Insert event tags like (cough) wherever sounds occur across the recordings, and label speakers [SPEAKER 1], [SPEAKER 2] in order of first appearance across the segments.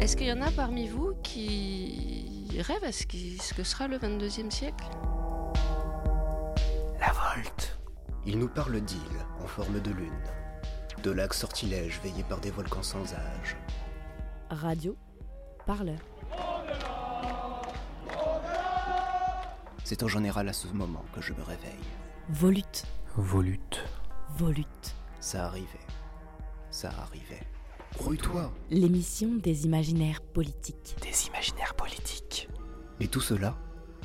[SPEAKER 1] Est-ce qu'il y en a parmi vous qui rêvent à ce, que sera le 22e siècle?
[SPEAKER 2] La volte. Il nous parle d'îles en forme de lune, de lacs sortilèges veillés par des volcans sans âge.
[SPEAKER 3] Radio, parleur.
[SPEAKER 2] C'est en général à ce moment que je me réveille.
[SPEAKER 3] Volute.
[SPEAKER 2] Volute.
[SPEAKER 3] Volute.
[SPEAKER 2] Ça arrivait. Ça arrivait.
[SPEAKER 3] L'émission des imaginaires politiques.
[SPEAKER 2] Des imaginaires politiques. Et tout cela,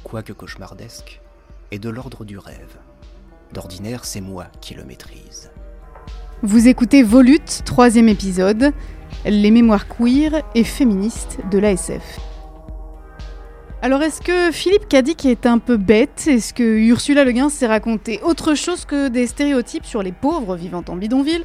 [SPEAKER 2] quoique cauchemardesque, est de l'ordre du rêve. D'ordinaire, c'est moi qui le maîtrise.
[SPEAKER 4] Vous écoutez Volute, troisième épisode, les mémoires queer et féministes de l'ASF. Alors est-ce que Philippe Cadic est un peu bête? Est-ce que Ursula Le Guin s'est raconté autre chose que des stéréotypes sur les pauvres vivant en bidonville?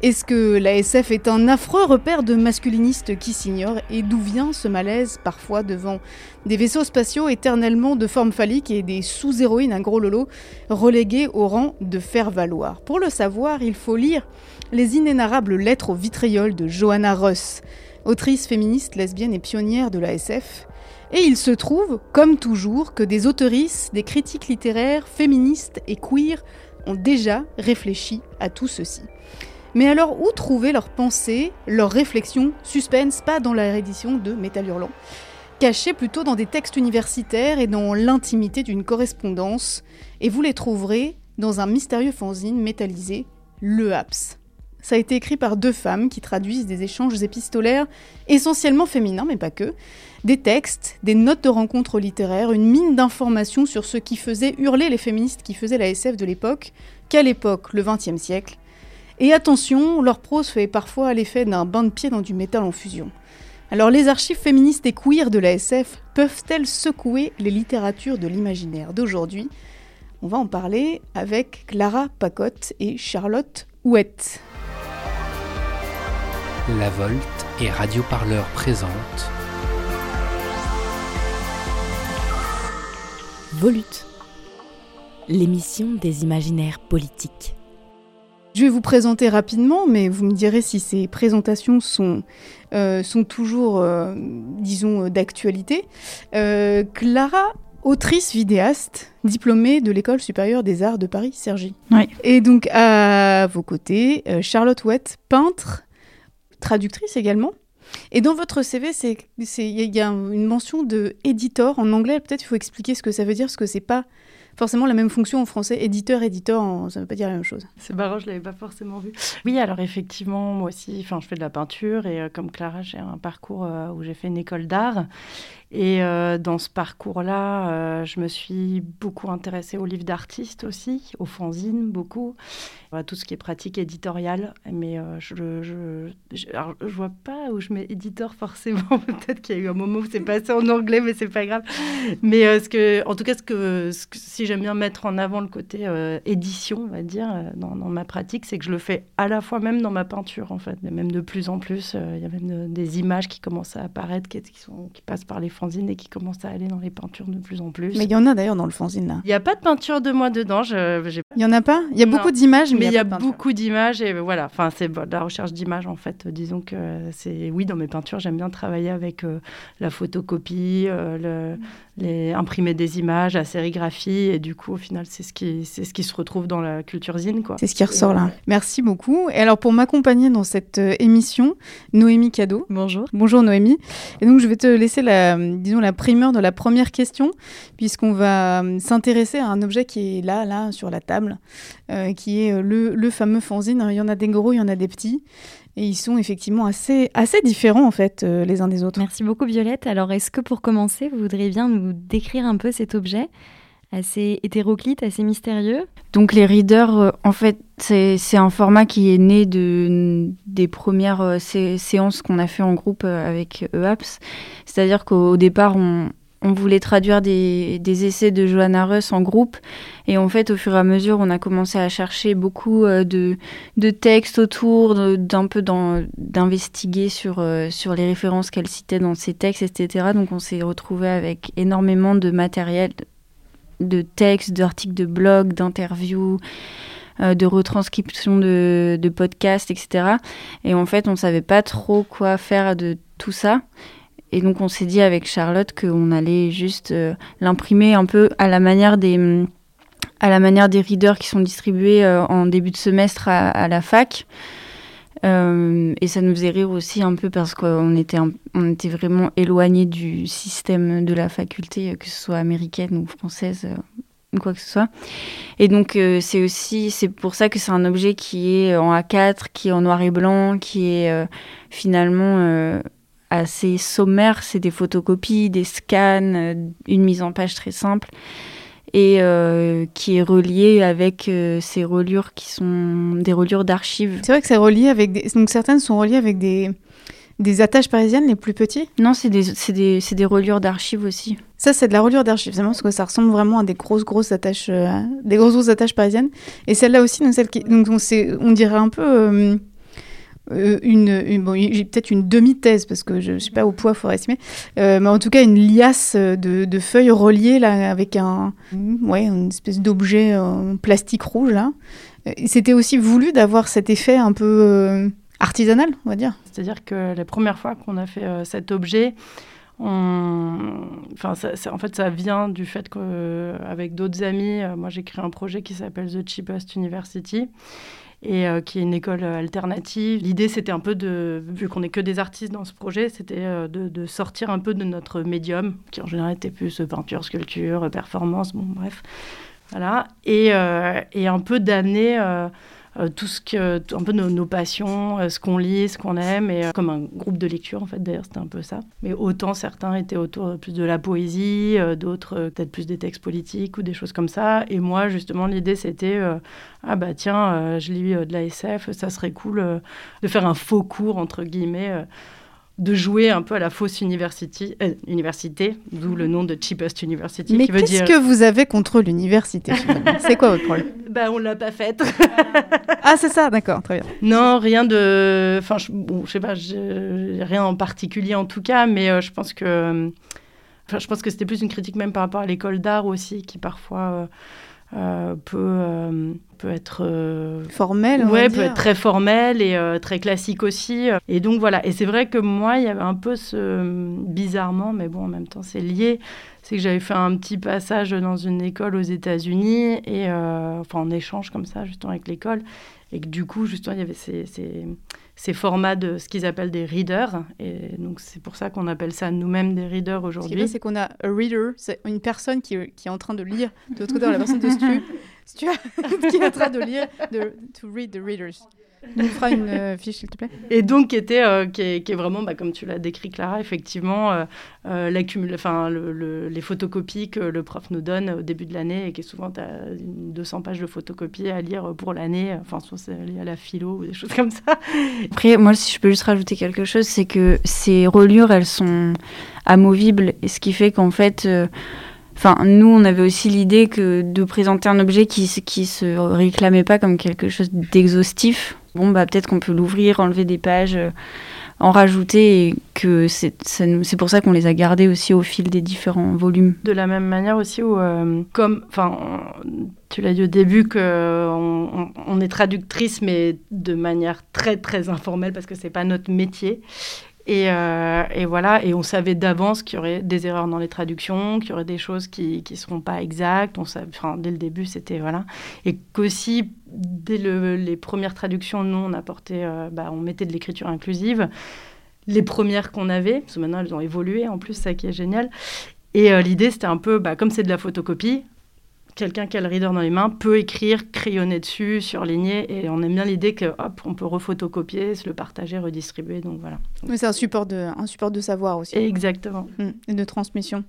[SPEAKER 4] Est-ce que l'ASF est un affreux repère de masculinistes qui s'ignorent? Et d'où vient ce malaise parfois devant des vaisseaux spatiaux éternellement de forme phallique et des sous-héroïnes à gros lolo relégués au rang de faire-valoir? Pour le savoir, il faut lire les inénarrables lettres au vitriol de Johanna Russ, autrice féministe, lesbienne et pionnière de l'ASF et il se trouve, comme toujours, que des auteurices, des critiques littéraires, féministes et queer ont déjà réfléchi à tout ceci. Mais alors, où trouver leurs pensées, leurs réflexions, suspense, pas dans la réédition de Métal Hurlant, cachées plutôt dans des textes universitaires et dans l'intimité d'une correspondance, et vous les trouverez dans un mystérieux fanzine métallisé, Le Haps. Ça a été écrit par deux femmes qui traduisent des échanges épistolaires essentiellement féminins, mais pas que, des textes, des notes de rencontres littéraires, une mine d'informations sur ce qui faisait hurler les féministes qui faisaient la SF de l'époque, quelle époque, le XXe siècle. Et attention, leur prose fait parfois l'effet d'un bain de pied dans du métal en fusion. Alors les archives féministes et queer de la SF peuvent-elles secouer les littératures de l'imaginaire d'aujourd'hui? On va en parler avec Clara Pacotte et Charlotte Ouette.
[SPEAKER 2] La Volte et Radio Parleur présente
[SPEAKER 3] Volute, l'émission des imaginaires politiques.
[SPEAKER 4] Je vais vous présenter rapidement, mais vous me direz si ces présentations sont, euh, sont toujours, euh, disons, d'actualité. Euh, Clara, autrice vidéaste, diplômée de l'École supérieure des arts de Paris, Sergi.
[SPEAKER 5] Oui.
[SPEAKER 4] Et donc à vos côtés, Charlotte Ouette, peintre, traductrice également. Et dans votre CV, il y a une mention de éditeur en anglais. Peut-être il faut expliquer ce que ça veut dire, parce que c'est pas forcément la même fonction en français. Éditeur, éditeur, ça ne veut pas dire la même chose.
[SPEAKER 5] C'est marrant, je l'avais pas forcément vu. Oui, alors effectivement, moi aussi, je fais de la peinture et euh, comme Clara, j'ai un parcours euh, où j'ai fait une école d'art et euh, dans ce parcours-là, euh, je me suis beaucoup intéressée aux livres d'artistes aussi, aux fanzines beaucoup, à tout ce qui est pratique éditoriale. Mais euh, je je, je, vois pas où je mets éditeur (laughs) forcément. Peut-être qu'il y a eu un moment où c'est passé en anglais, mais c'est pas grave. Mais ce que, en tout cas, ce que, si j'aime bien mettre en avant le côté édition, on va dire, dans, ma pratique, c'est que je le fais à la fois même dans ma peinture, en fait, mais même de plus en plus. Il y a même des images qui commencent à apparaître, qui, sont, qui passent par les fanzine et qui commence à aller dans les peintures de plus en plus.
[SPEAKER 4] Mais il y en a d'ailleurs dans le fanzine là.
[SPEAKER 5] Il n'y a pas de peinture de moi dedans. Je,
[SPEAKER 4] il n'y en a pas? Il y a beaucoup d'images,
[SPEAKER 5] mais il y a, beaucoup d'images et voilà. Enfin, c'est de la recherche d'images en fait. Disons que c'est oui dans mes peintures, j'aime bien travailler avec euh, la photocopie, euh, le, les, imprimer des images, la sérigraphie et du coup au final c'est ce qui c'est ce qui se retrouve dans la culture zine quoi.
[SPEAKER 4] C'est ce qui ressort là. Merci beaucoup. Et alors pour m'accompagner dans cette euh, émission, Noémie Cadeau.
[SPEAKER 6] Bonjour.
[SPEAKER 4] Bonjour Noémie. Et donc je vais te laisser la disons la primeur de la première question, puisqu'on va euh, s'intéresser à un objet qui est là, là, sur la table, euh, qui est le, le, fameux fanzine. Il y en a des gros, il y en a des petits. Et ils sont effectivement assez, assez différents, en fait, les uns des autres.
[SPEAKER 6] Merci beaucoup, Violette. Alors, est-ce que pour commencer, vous voudriez bien nous décrire un peu cet objet assez hétéroclite, assez mystérieux?
[SPEAKER 7] Donc les readers, en fait, c'est un format qui est né de, des premières séances qu'on a fait en groupe avec EAPS. C'est-à-dire qu'au départ, on, on, voulait traduire des, essais de Johanna Russ en groupe. Et en fait, au fur et à mesure, on a commencé à chercher beaucoup de, de textes autour, d'un peu d'investiguer sur, sur les références qu'elle citait dans ses textes, etc. Donc on s'est retrouvé avec énormément de matériel de textes, d'articles de blog, d'interviews, de retranscription de, de podcasts, etc. Et en fait, on savait pas trop quoi faire de tout ça. Et donc, on s'est dit avec Charlotte qu'on allait juste l'imprimer un peu à la manière des à la manière des readers qui sont distribués en début de semestre à la fac. Euh, et ça nous faisait rire aussi un peu parce qu'on était, était vraiment éloigné du système de la faculté, que ce soit américaine ou française euh, ou quoi que ce soit. Et donc euh, c'est aussi c'est pour ça que c'est un objet qui est en A4, qui est en noir et blanc, qui est finalement assez sommaire. C'est des photocopies, des scans, une mise en page très simple et euh, qui est relié avec euh, ces reliures qui sont des reliures d'archives.
[SPEAKER 4] C'est vrai que c'est relié avec des... donc certaines sont reliées avec des des attaches parisiennes les plus petits?
[SPEAKER 7] Non, c'est des, des, des, reliures d'archives aussi.
[SPEAKER 4] Ça, c'est de la reliure d'archives, parce que ça ressemble vraiment à des grosses, grosses attaches, euh, des grosses, grosses attaches parisiennes. Et celle-là aussi, donc celle qui, donc on, on dirait un peu euh, une, bon, peut-être une demi-thèse parce que je ne sais pas au poids, il faudrait estimer, euh, mais en tout cas une liasse de, de, feuilles reliées là avec un, ouais, une espèce d'objet en plastique rouge là. C'était aussi voulu d'avoir cet effet un peu euh, artisanal, on va dire.
[SPEAKER 5] C'est-à-dire que la première fois qu'on a fait cet objet. Enfin, ça, en fait, ça vient du fait qu'avec d'autres amis, moi j'ai créé un projet qui s'appelle The Cheapest University et euh, qui est une école euh, alternative. L'idée, c'était un peu de, vu qu'on n'est que des artistes dans ce projet, c'était euh, de, sortir un peu de notre médium, qui en général était plus peinture, sculpture, performance, bon bref. Voilà. Et, et un peu d'amener tout ce que, un peu nos, passions, euh, ce qu'on lit, ce qu'on aime, et euh, comme un groupe de lecture en fait. D'ailleurs, c'était un peu ça. Mais autant certains étaient autour plus de la poésie, d'autres peut-être plus des textes politiques ou des choses comme ça. Et moi, justement, l'idée c'était ah bah tiens, je lis de la SF, ça serait cool de faire un faux cours entre guillemets de jouer un peu à la fausse université, université d'où le nom de Cheapest University.
[SPEAKER 4] Mais qu'est-ce que vous avez contre l'université C'est quoi votre problème? (laughs)
[SPEAKER 5] Bah, on l'a pas faite.
[SPEAKER 4] ah, c'est ça, d'accord, très bien.
[SPEAKER 5] Non, rien de. Enfin, je, bon, je sais pas, rien en particulier en tout cas, mais euh, je pense que. Enfin, je pense que c'était plus une critique même par rapport à l'école d'art aussi, qui parfois. Euh, euh, peut, euh, peut être
[SPEAKER 4] euh, formel,
[SPEAKER 5] ouais, peut être très formel et très classique aussi. Et donc voilà. Et c'est vrai que moi, il y avait un peu ce bizarrement, mais bon, en même temps, c'est lié. C'est que j'avais fait un petit passage dans une école aux États-Unis et enfin en échange comme ça, justement avec l'école, et que du coup, justement, il y avait ces, ces ces formats de ce qu'ils appellent des readers. Et donc, c'est pour ça qu'on appelle ça nous-mêmes des readers aujourd'hui.
[SPEAKER 4] Ce qui est c'est qu'on a un reader, c'est une personne qui, qui, est en train de lire. De l'autre côté, la personne de Stu, (laughs) Stu (laughs) qui est en train de lire, de, to read the readers. On fera une euh, fiche, s'il te plaît.
[SPEAKER 5] Et donc, qui, était, euh, qui, est, qui, est, vraiment, bah, comme tu l'as décrit, Clara, effectivement, euh, euh enfin, le, les photocopies que le prof nous donne au début de l'année et qui est souvent, tu as 200 pages de photocopies à lire pour l'année. Enfin, soit c'est lié à la philo ou des choses (laughs) comme ça.
[SPEAKER 7] Après, moi, si je peux juste rajouter quelque chose, c'est que ces reliures, elles sont amovibles, et ce qui fait qu'en fait Enfin, nous, on avait aussi l'idée que de présenter un objet qui, qui se réclamait pas comme quelque chose d'exhaustif bon, bah, peut-être qu'on peut l'ouvrir, enlever des pages, euh, en rajouter, et que c'est pour ça qu'on les a gardés aussi au fil des différents volumes.
[SPEAKER 5] De la même manière aussi euh, comme, enfin, tu l'as dit au début, qu'on on, on, est traductrice, mais de manière très, très informelle, parce que c'est pas notre métier. Et, euh, et, voilà, et on savait d'avance qu'il y aurait des erreurs dans les traductions, qu'il y aurait des choses qui ne seront pas exactes. On enfin, dès le début, c'était voilà. Et qu'aussi, dès les premières traductions, nous, on apportait, euh, bah, on mettait de l'écriture inclusive. Les premières qu'on avait, parce que maintenant elles ont évolué en plus, ça qui est génial. Et euh, l'idée, c'était un peu, bah, comme c'est de la photocopie, quelqu'un qui a le reader dans les mains peut écrire, crayonner dessus, surligner, et on aime bien l'idée que hop, on peut refotocopier, se le partager, redistribuer, donc voilà.
[SPEAKER 4] Mais c'est un support de, un support de savoir aussi.
[SPEAKER 5] Exactement.
[SPEAKER 4] Mmh. Et de transmission.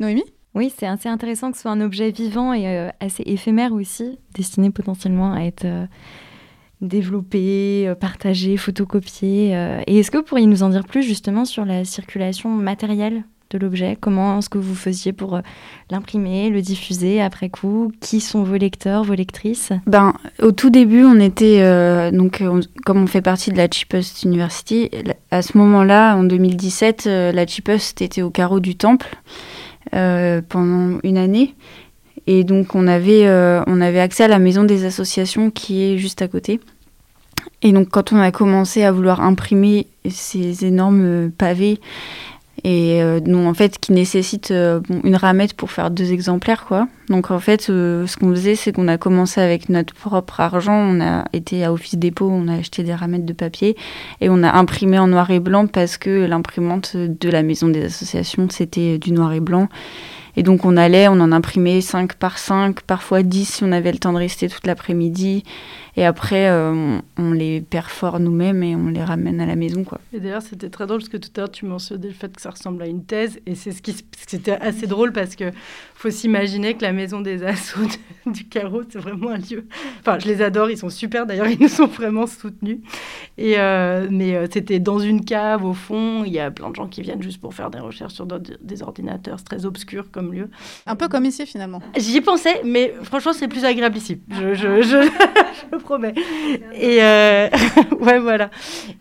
[SPEAKER 4] Noémie?
[SPEAKER 6] Oui, c'est assez intéressant que ce soit un objet vivant et euh, assez éphémère aussi, destiné potentiellement à être euh, développé, euh, partagé, photocopié. Et est-ce que vous pourriez nous en dire plus justement sur la circulation matérielle? De l'objet Comment est-ce que vous faisiez pour l'imprimer, le diffuser après coup? Qui sont vos lecteurs, vos lectrices?
[SPEAKER 7] Ben, au tout début, on était donc comme on fait partie de la Cheapest University, à ce moment-là, en 2017, la Cheapest était au carreau du Temple. Euh, pendant une année. Et donc on avait, on avait accès à la maison des associations qui est juste à côté. Et donc quand on a commencé à vouloir imprimer ces énormes pavés et euh, en fait qui nécessite euh, une ramette pour faire deux exemplaires quoi. Donc en fait euh, ce qu'on faisait c'est qu'on a commencé avec notre propre argent, on a été à Office Dépôt, on a acheté des ramettes de papier et on a imprimé en noir et blanc parce que l'imprimante de la maison des associations c'était du noir et blanc et donc on allait, on en imprimait 5 par 5, parfois 10 si on avait le temps de rester toute l'après-midi. Et après, euh, on, les perfore nous-mêmes et on les ramène à la maison. Quoi.
[SPEAKER 5] Et d'ailleurs, c'était très drôle parce que tout à l'heure, tu mentionnais le fait que ça ressemble à une thèse. Et c'est ce qui c'était assez drôle parce que faut s'imaginer que la maison des assauts (laughs) du carreau, c'est vraiment un lieu. Enfin, je les adore, ils sont super. D'ailleurs, ils nous sont vraiment soutenus. Et, euh, mais euh, c'était dans une cave au fond. Il y a plein de gens qui viennent juste pour faire des recherches sur des ordinateurs. C'est très obscur comme lieu.
[SPEAKER 4] Un peu comme ici finalement.
[SPEAKER 5] J'y pensais, mais franchement, c'est plus agréable ici. Je, je, je, (laughs) je promets. (laughs) Et euh, (laughs) ouais, voilà.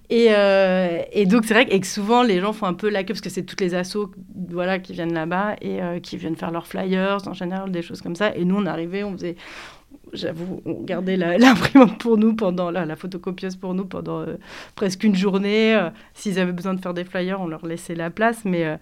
[SPEAKER 5] Et, euh, et donc, c'est vrai que, souvent, les gens font un peu la queue parce que c'est toutes les assos voilà, qui viennent là-bas et euh, qui viennent faire leurs flyers en général, des choses comme ça. Et nous, on arrivait, on faisait j'avoue, on gardait (laughs) l'imprimante pour nous pendant la, la photocopieuse pour nous pendant presque une journée. S'ils avaient besoin de faire des flyers, on leur laissait la place. Mais,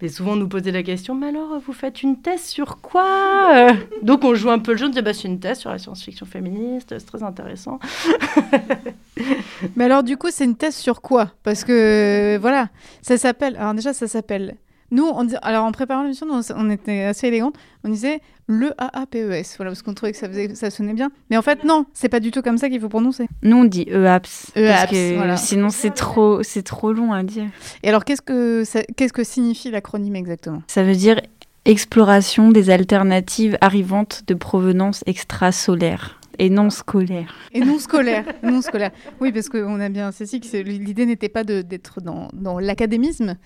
[SPEAKER 5] mais souvent, on nous posait la question Mais alors, vous faites une thèse sur quoi Donc, on joue un peu le jeu, on disait bah, C'est une thèse sur la science-fiction féministe, c'est très intéressant. (laughs)
[SPEAKER 4] Mais alors, du coup, c'est une thèse sur quoi? Parce que, voilà, ça s'appelle. Alors, déjà, ça s'appelle nous, on alors en préparant l'émission, on était assez élégante. On disait le AAPES, voilà, parce qu'on trouvait que ça, faisait, ça sonnait bien. Mais en fait, non, c'est pas du tout comme ça qu'il faut prononcer.
[SPEAKER 7] Nous, on dit EAPS. EAPS, Sinon, c'est trop, c'est trop long à dire.
[SPEAKER 4] Et alors, qu'est-ce que, qu'est-ce que signifie l'acronyme exactement?
[SPEAKER 7] Ça veut dire exploration des alternatives arrivantes de provenance extrasolaire. Et non scolaire.
[SPEAKER 4] Et non scolaire, non scolaire. Oui, parce qu'on a bien ceci que l'idée n'était pas d'être dans, dans l'académisme.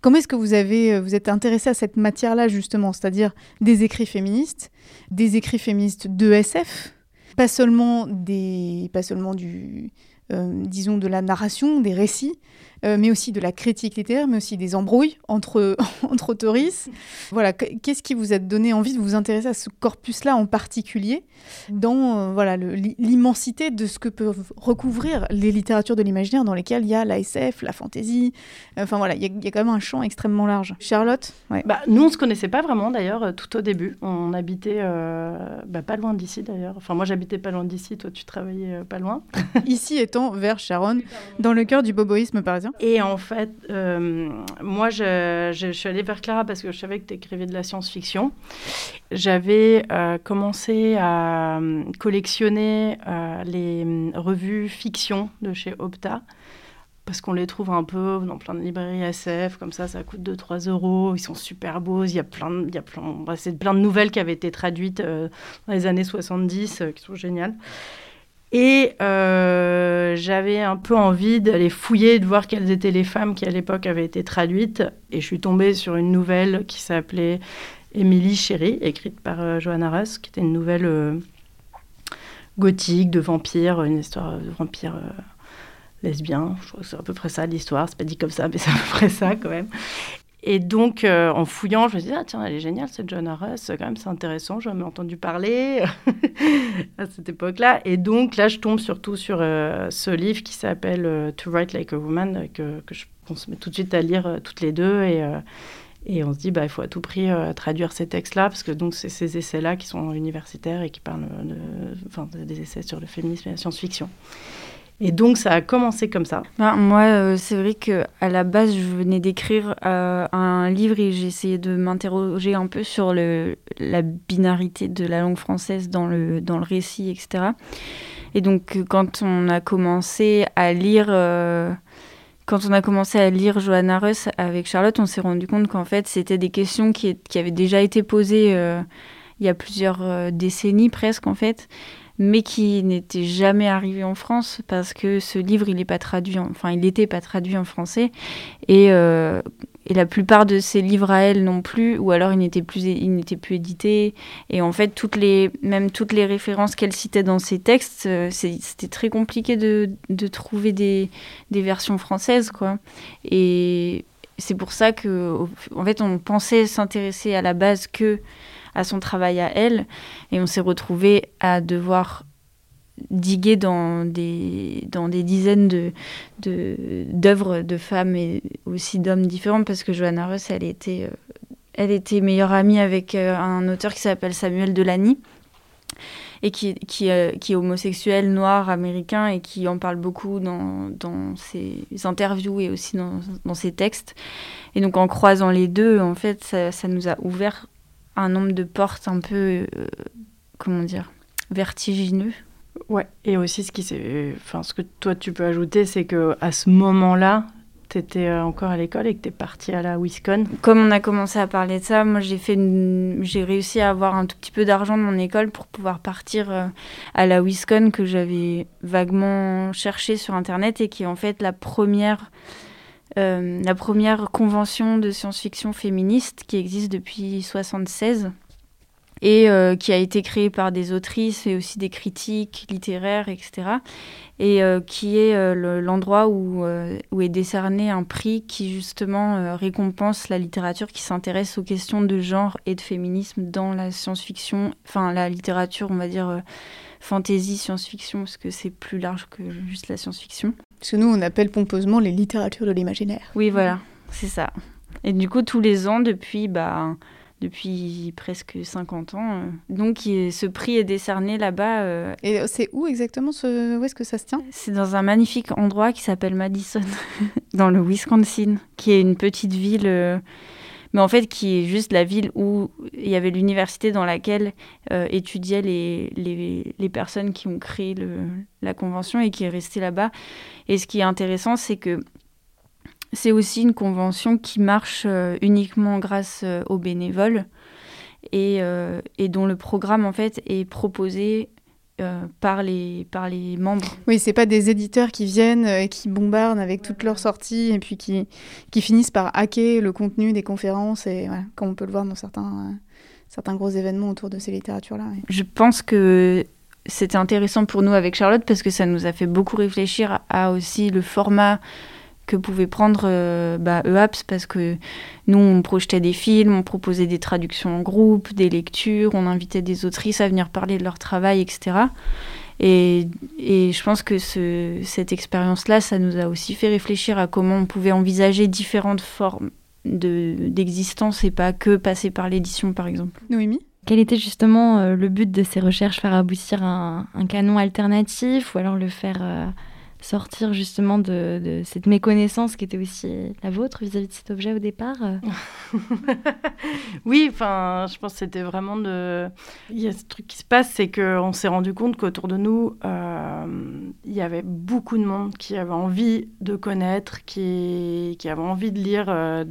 [SPEAKER 4] Comment est-ce que vous avez euh, vous êtes intéressé à cette matière-là justement, c'est-à-dire des écrits féministes, des écrits féministes de SF, pas seulement des, pas seulement du, euh, disons de la narration, des récits, euh, mais aussi de la critique littéraire, mais aussi des embrouilles entre, (laughs) entre autoristes. Voilà, qu'est-ce qui vous a donné envie de vous intéresser à ce corpus-là en particulier, dans euh, voilà l'immensité de ce que peuvent recouvrir les littératures de l'imaginaire dans lesquelles il y a la SF, la fantaisie, enfin voilà, il y, a quand même un champ extrêmement large. Charlotte
[SPEAKER 5] bah, Nous, on se connaissait pas vraiment d'ailleurs euh, tout au début. On habitait bah, pas loin d'ici d'ailleurs. Enfin, moi j'habitais pas loin d'ici, toi tu travaillais pas loin. (laughs)
[SPEAKER 4] Ici étant vers Charonne, dans le cœur du boboïsme
[SPEAKER 5] Et en fait, euh, moi, je, suis allée vers Clara parce que je savais que tu écrivais de la science-fiction. J'avais euh, commencé à euh, collectionner les revues fiction de chez Opta parce qu'on les trouve un peu dans plein de librairies SF, comme ça, ça coûte 2-3 euros, ils sont super beaux, il y a plein, il y a plein, bah, plein de nouvelles qui avaient été traduites dans les années 70, qui sont géniales. Et euh, j'avais un peu envie d'aller fouiller, de voir quelles étaient les femmes qui à l'époque avaient été traduites. Et je suis tombée sur une nouvelle qui s'appelait Émilie Chéri, écrite par euh, Johanna Russ, qui était une nouvelle euh, gothique de vampire, une histoire de vampire lesbien. Je crois que c'est à peu près ça l'histoire. C'est pas dit comme ça, mais c'est à peu près ça quand même. Et donc, euh, en fouillant, je me suis dit, ah, tiens, elle est géniale, cette John Harris, quand même, c'est intéressant, je ai entendu parler (laughs) à cette époque-là. Et donc, là, je tombe surtout sur euh, ce livre qui s'appelle euh, To Write Like a Woman, que, je, on se tout de suite à lire toutes les deux. Et, et on se dit, bah, il faut à tout prix traduire ces textes-là, parce que donc, c'est ces essais-là qui sont universitaires et qui parlent de, des essais sur le féminisme et la science-fiction. Et donc, ça a commencé comme ça.
[SPEAKER 7] Ben, moi, euh, c'est vrai que à la base, je venais d'écrire euh, un livre et essayé de m'interroger un peu sur la binarité de la langue française dans le, dans le récit, etc. Et donc, quand on a commencé à lire... Euh, quand on a commencé à lire Johanna Russ avec Charlotte, on s'est rendu compte qu'en fait, c'était des questions qui, qui, avaient déjà été posées il y a plusieurs décennies presque, en fait, mais qui n'était jamais arrivé en France parce que ce livre, il n'est pas traduit, enfin, il n'était pas traduit en français. Et, euh, et, la plupart de ses livres à elle non plus, ou alors il n'était plus, plus édité. Et en fait, toutes les, même toutes les références qu'elle citait dans ses textes, euh, c'était très compliqué de, de trouver des, des, versions françaises, quoi. Et c'est pour ça que, en fait, on pensait s'intéresser à la base que à son travail à elle. Et on s'est retrouvés à devoir diguer dans des, dans des dizaines de, d'œuvres de, femmes et aussi d'hommes différents parce que Johanna Russ, elle était, euh, elle était meilleure amie avec euh, un auteur qui s'appelle Samuel Delany et qui, qui, euh, qui, est homosexuel, noir, américain, et qui en parle beaucoup dans, dans ses interviews et aussi dans, dans, ses textes. Et donc en croisant les deux, en fait, ça nous a ouvert un nombre de portes un peu, comment dire, vertigineux.
[SPEAKER 5] Ouais, et aussi ce, qui enfin, ce que toi tu peux ajouter, c'est que à ce moment-là, tu étais euh, encore à l'école et que tu es partie à la Wisconsin.
[SPEAKER 7] Comme on a commencé à parler de ça, moi j'ai fait j'ai réussi à avoir un tout petit peu d'argent de mon école pour pouvoir partir euh, à la Wisconsin que j'avais vaguement cherché sur internet et qui est en fait la première euh, la première convention de science-fiction féministe qui existe depuis 76 et euh, qui a été créé par des autrices et aussi des critiques littéraires, etc. Et euh, qui est l'endroit où, où est décerné un prix qui justement récompense la littérature qui s'intéresse aux questions de genre et de féminisme dans la science-fiction, enfin la littérature, on va dire fantasy, science-fiction, parce que c'est plus large que juste la science-fiction.
[SPEAKER 4] Parce que nous, on appelle pompeusement les littératures de l'imaginaire.
[SPEAKER 7] Oui, voilà, c'est ça. Et du coup, tous les ans, depuis... Bah, depuis presque 50 ans. Euh. Donc ce prix est décerné là-bas. Euh,
[SPEAKER 4] Et c'est où exactement ce... Où est-ce que ça se tient?
[SPEAKER 7] C'est dans un magnifique endroit qui s'appelle Madison, (laughs) dans le Wisconsin, qui est une petite ville, euh, mais en fait qui est juste la ville où il y avait l'université dans laquelle étudiaient les, les, les, personnes qui ont créé la convention et qui est restée là-bas. Et ce qui est intéressant, c'est que c'est aussi une convention qui marche euh, uniquement grâce euh, aux bénévoles euh, et, dont le programme en fait est proposé par, les, par les membres.
[SPEAKER 4] Oui, c'est pas des éditeurs qui viennent et qui bombardent avec toutes leurs sorties et puis qui, qui finissent par hacker le contenu des conférences et comme on peut le voir dans certains, certains gros événements autour de ces littératures-là.
[SPEAKER 7] Je pense que c'était intéressant pour nous avec Charlotte parce que ça nous a fait beaucoup réfléchir à aussi le format que pouvait prendre euh, bah, EAPS parce que nous, on projetait des films, on proposait des traductions en groupe, des lectures, on invitait des autrices à venir parler de leur travail, etc. Et, et je pense que ce, cette expérience-là, ça nous a aussi fait réfléchir à comment on pouvait envisager différentes formes d'existence et pas que passer par l'édition, par exemple.
[SPEAKER 4] Noémie?
[SPEAKER 6] Quel était justement euh, le but de ces recherches? Faire aboutir un, un, canon alternatif ou alors le faire euh, sortir justement de, cette méconnaissance qui était aussi la vôtre vis-à-vis de cet objet au départ (laughs)
[SPEAKER 5] Oui, enfin, je pense que c'était vraiment de... Il y a ce truc qui se passe, c'est qu'on s'est rendu compte qu'autour de nous, euh, il y avait beaucoup de monde qui avait envie de connaître, qui, qui avait envie de lire euh,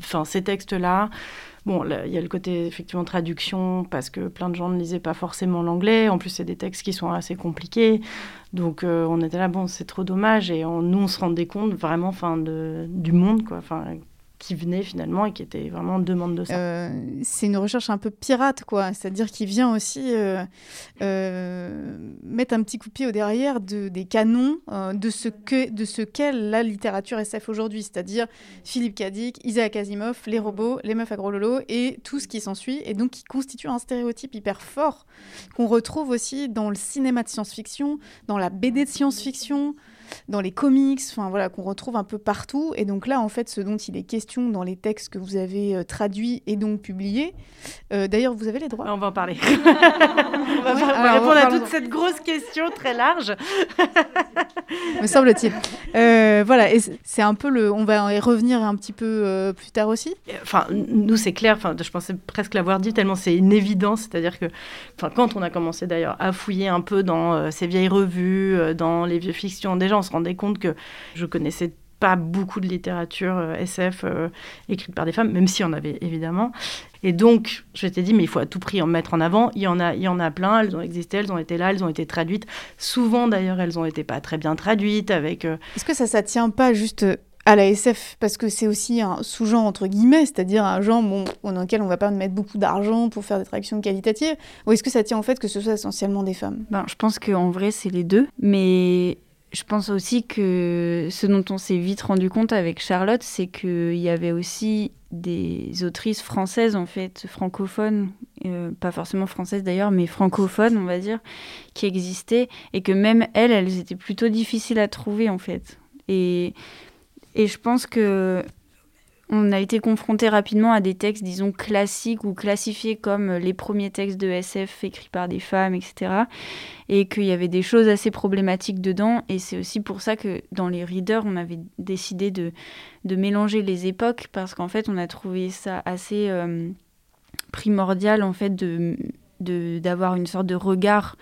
[SPEAKER 5] enfin, ces textes-là, Bon, il y a le côté effectivement traduction parce que plein de gens ne lisaient pas forcément l'anglais. En plus, c'est des textes qui sont assez compliqués. Donc, euh, on était là, bon, c'est trop dommage. Et nous, on se rendait compte vraiment fin, de, du monde, quoi. Qui venait finalement et qui était vraiment en demande de ça.
[SPEAKER 4] Euh, c'est une recherche un peu pirate, quoi. C'est-à-dire qu'il vient aussi euh, euh, mettre un petit coup de pied au derrière de, des canons de ce que de ce qu'est la littérature SF aujourd'hui, c'est-à-dire Philippe Cadic, Isaac Asimov, les robots, les meufs à gros lolo et tout ce qui s'ensuit, et donc qui constitue un stéréotype hyper fort qu'on retrouve aussi dans le cinéma de science-fiction, dans la BD de science-fiction dans les comics, enfin voilà, qu'on retrouve un peu partout. Et donc là, en fait, ce dont il est question dans les textes que vous avez euh, traduits et donc publiés, euh, d'ailleurs, vous avez les droits.
[SPEAKER 5] On va en parler. (laughs) on va, répondre à toute cette grosse question très large. (laughs)
[SPEAKER 4] Me semble-t-il. Euh, voilà, et c'est un peu le. On va y revenir un petit peu plus tard aussi.
[SPEAKER 5] Enfin, nous, c'est clair. Enfin, je pensais presque l'avoir dit tellement c'est une évidence. C'est-à-dire que, enfin, quand on a commencé d'ailleurs à fouiller un peu dans ces vieilles revues, dans les vieux fictions, déjà on se rendait compte que je connaissais pas beaucoup de littérature euh, SF euh, écrite par des femmes, même si on avait évidemment. Et donc, je t'ai dit, mais il faut à tout prix en mettre en avant. Il y en a, il y en a plein. Elles ont existé, elles ont été là, elles ont été traduites. Souvent, d'ailleurs, elles ont été pas très bien traduites. Avec. Euh,
[SPEAKER 4] Est-ce que ça, ça tient pas juste à la SF parce que c'est aussi un sous-genre entre guillemets, c'est-à-dire un genre bon, dans lequel on va pas mettre beaucoup d'argent pour faire des traductions qualitatives, ou est-ce que ça tient en fait que ce soit essentiellement des femmes?
[SPEAKER 7] Ben, Je pense qu'en vrai c'est les deux, mais je pense aussi que ce dont on s'est vite rendu compte avec Charlotte, c'est qu'il y avait aussi des autrices françaises, en fait, francophones, euh, pas forcément françaises d'ailleurs, mais francophones, on va dire, qui existaient, et que même elles, elles étaient plutôt difficiles à trouver, en fait. Et, et je pense que on a été confronté rapidement à des textes, disons, classiques ou classifiés comme les premiers textes de SF écrits par des femmes, etc. Et qu'il y avait des choses assez problématiques dedans. Et c'est aussi pour ça que dans les readers, on avait décidé de, de mélanger les époques, parce qu'en fait, on a trouvé ça assez euh, primordial, en fait, de d'avoir une sorte de regard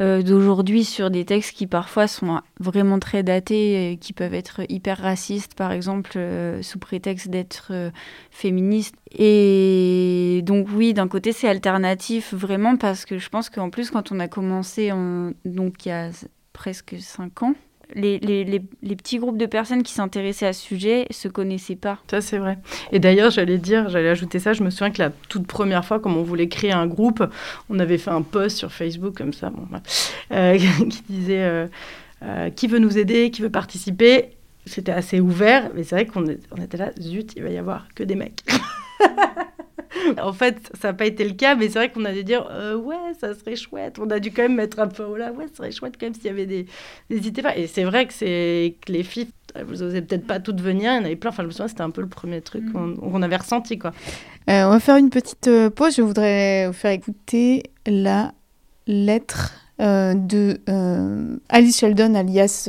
[SPEAKER 7] euh, d'aujourd'hui sur des textes qui parfois sont vraiment très datés, et qui peuvent être hyper racistes, par exemple, euh, sous prétexte d'être euh, féministes. Et donc oui, d'un côté c'est alternatif vraiment parce que je pense qu'en plus quand on a commencé, en... donc il y a presque cinq ans, les, petits groupes de personnes qui s'intéressaient à ce sujet se connaissaient pas.
[SPEAKER 5] Ça, c'est vrai. Et d'ailleurs, j'allais dire, j'allais ajouter ça, je me souviens que la toute première fois, comme on voulait créer un groupe, on avait fait un post sur Facebook comme ça, euh, (laughs) qui disait euh, euh, qui veut nous aider, qui veut participer. C'était assez ouvert, mais c'est vrai qu'on on était là, zut, il va y avoir que des mecs. (laughs) (laughs) en fait, ça n'a pas été le cas, mais c'est vrai qu'on a dû dire euh, ouais, ça serait chouette. On a dû quand même mettre un peu oh là, ouais, ça serait chouette quand même s'il y avait des. N'hésitez pas. Et c'est vrai que c'est que les filles, vous n'osez peut-être pas toutes venir. Il y en avait plein. Enfin, je me souviens, c'était un peu le premier truc mm. qu'on avait ressenti, quoi.
[SPEAKER 4] Euh, on va faire une petite euh, pause. Je voudrais vous faire écouter la lettre de Alice Sheldon, alias,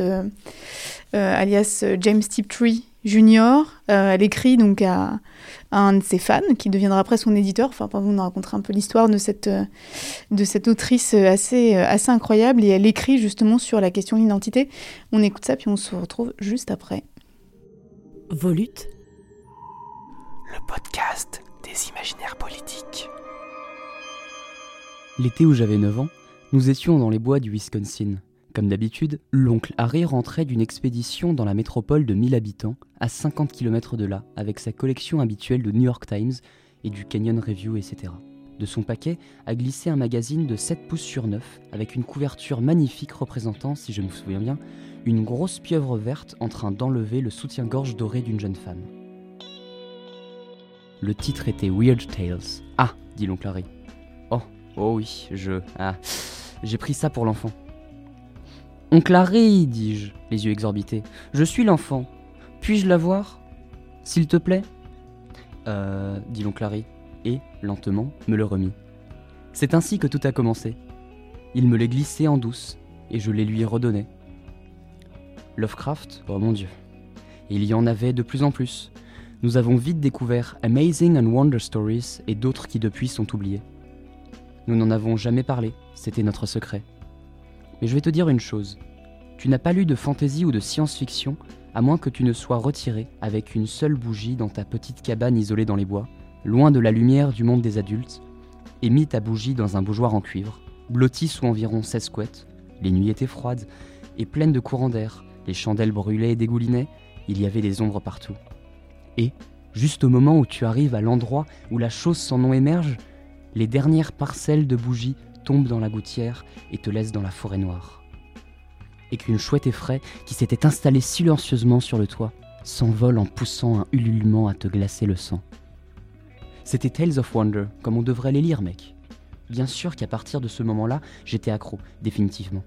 [SPEAKER 4] alias James Tiptree Junior. elle écrit donc à un de ses fans, qui deviendra après son éditeur. Enfin, vous nous raconterez un peu l'histoire de cette, euh, de cette autrice assez, euh, assez incroyable. Et elle écrit justement sur la question de l'identité. On écoute ça, puis on se retrouve juste après.
[SPEAKER 3] Volute.
[SPEAKER 2] Le podcast des imaginaires politiques.
[SPEAKER 8] L'été où j'avais 9 ans, nous étions dans les bois du Wisconsin. Comme d'habitude, l'oncle Harry rentrait d'une expédition dans la métropole de 1000 habitants, à 50 km de là, avec sa collection habituelle de New York Times et du Canyon Review, etc. De son paquet a glissé un magazine de 7 pouces sur 9, avec une couverture magnifique représentant, si je me souviens bien, une grosse pieuvre verte en train d'enlever le soutien-gorge doré d'une jeune femme. Le titre était Weird Tales. Ah, dit l'oncle Harry. Oh, oh oui, je. Ah, j'ai pris ça pour l'enfant. Oncle Harry, dis-je, les yeux exorbités, je suis l'enfant. Puis-je la voir S'il te plaît? Euh, dit l'oncle Harry, et, lentement, me le remit. C'est ainsi que tout a commencé. Il me les glissé en douce, et je les lui redonnais. Lovecraft, oh mon dieu. Il y en avait de plus en plus. Nous avons vite découvert Amazing and Wonder Stories et d'autres qui depuis sont oubliés. Nous n'en avons jamais parlé, c'était notre secret. Mais je vais te dire une chose. Tu n'as pas lu de fantaisie ou de science-fiction, à moins que tu ne sois retiré avec une seule bougie dans ta petite cabane isolée dans les bois, loin de la lumière du monde des adultes, et mis ta bougie dans un bougeoir en cuivre, blotti sous environ 16 couettes. Les nuits étaient froides et pleines de courants d'air, les chandelles brûlaient et dégoulinaient, il y avait des ombres partout. Et, juste au moment où tu arrives à l'endroit où la chose sans nom émerge, les dernières parcelles de bougies tombe dans la gouttière et te laisse dans la forêt noire. Et qu'une chouette effraie, qui s'était installée silencieusement sur le toit, s'envole en poussant un ululement à te glacer le sang. C'était Tales of Wonder, comme on devrait les lire, mec. Bien sûr qu'à partir de ce moment-là, j'étais accro, définitivement.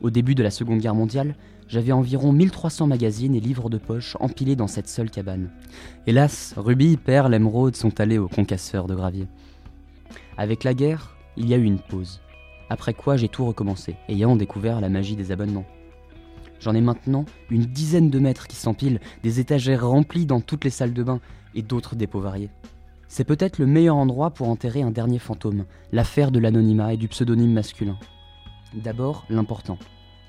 [SPEAKER 8] Au début de la Seconde Guerre mondiale, j'avais environ 1300 magazines et livres de poche empilés dans cette seule cabane. Hélas, Ruby, Perle, Émeraude sont allés au concasseur de gravier. Avec la guerre, il y a eu une pause. Après quoi j'ai tout recommencé, ayant découvert la magie des abonnements. J'en ai maintenant une dizaine de mètres qui s'empilent, des étagères remplies dans toutes les salles de bain et d'autres dépôts variés. C'est peut-être le meilleur endroit pour enterrer un dernier fantôme, l'affaire de l'anonymat et du pseudonyme masculin. D'abord, l'important.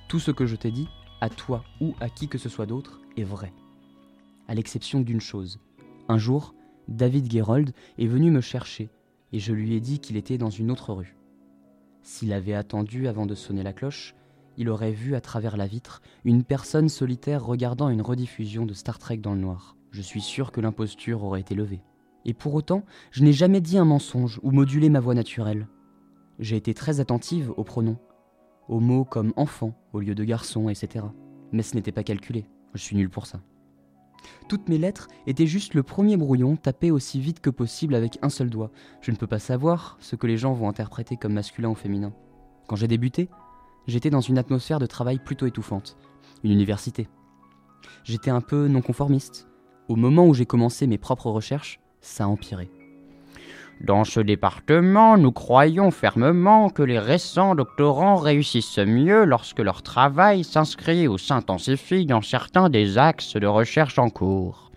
[SPEAKER 8] Tout ce que je t'ai dit, à toi ou à qui que ce soit d'autre, est vrai. À l'exception d'une chose. Un jour, David Gerold est venu me chercher et je lui ai dit qu'il était dans une autre rue. S'il avait attendu avant de sonner la cloche, il aurait vu à travers la vitre une personne solitaire regardant une rediffusion de Star Trek dans le noir. Je suis sûr que l'imposture aurait été levée. Et pour autant, je n'ai jamais dit un mensonge ou modulé ma voix naturelle. J'ai été très attentive aux pronoms. aux mots comme enfant au lieu de garçon, etc. Mais ce n'était pas calculé, je suis nul pour ça. Toutes mes lettres étaient juste le premier brouillon tapé aussi vite que possible avec un seul doigt. Je ne peux pas savoir ce que les gens vont interpréter comme masculin ou féminin. Quand j'ai débuté, j'étais dans une atmosphère de travail plutôt étouffante. Une université. J'étais un peu non conformiste. Au moment où j'ai commencé mes propres recherches, ça a empiré. Dans ce département, nous croyons fermement que les récents doctorants réussissent mieux lorsque leur travail s'inscrit ou s'intensifie dans certains des axes de recherche en cours.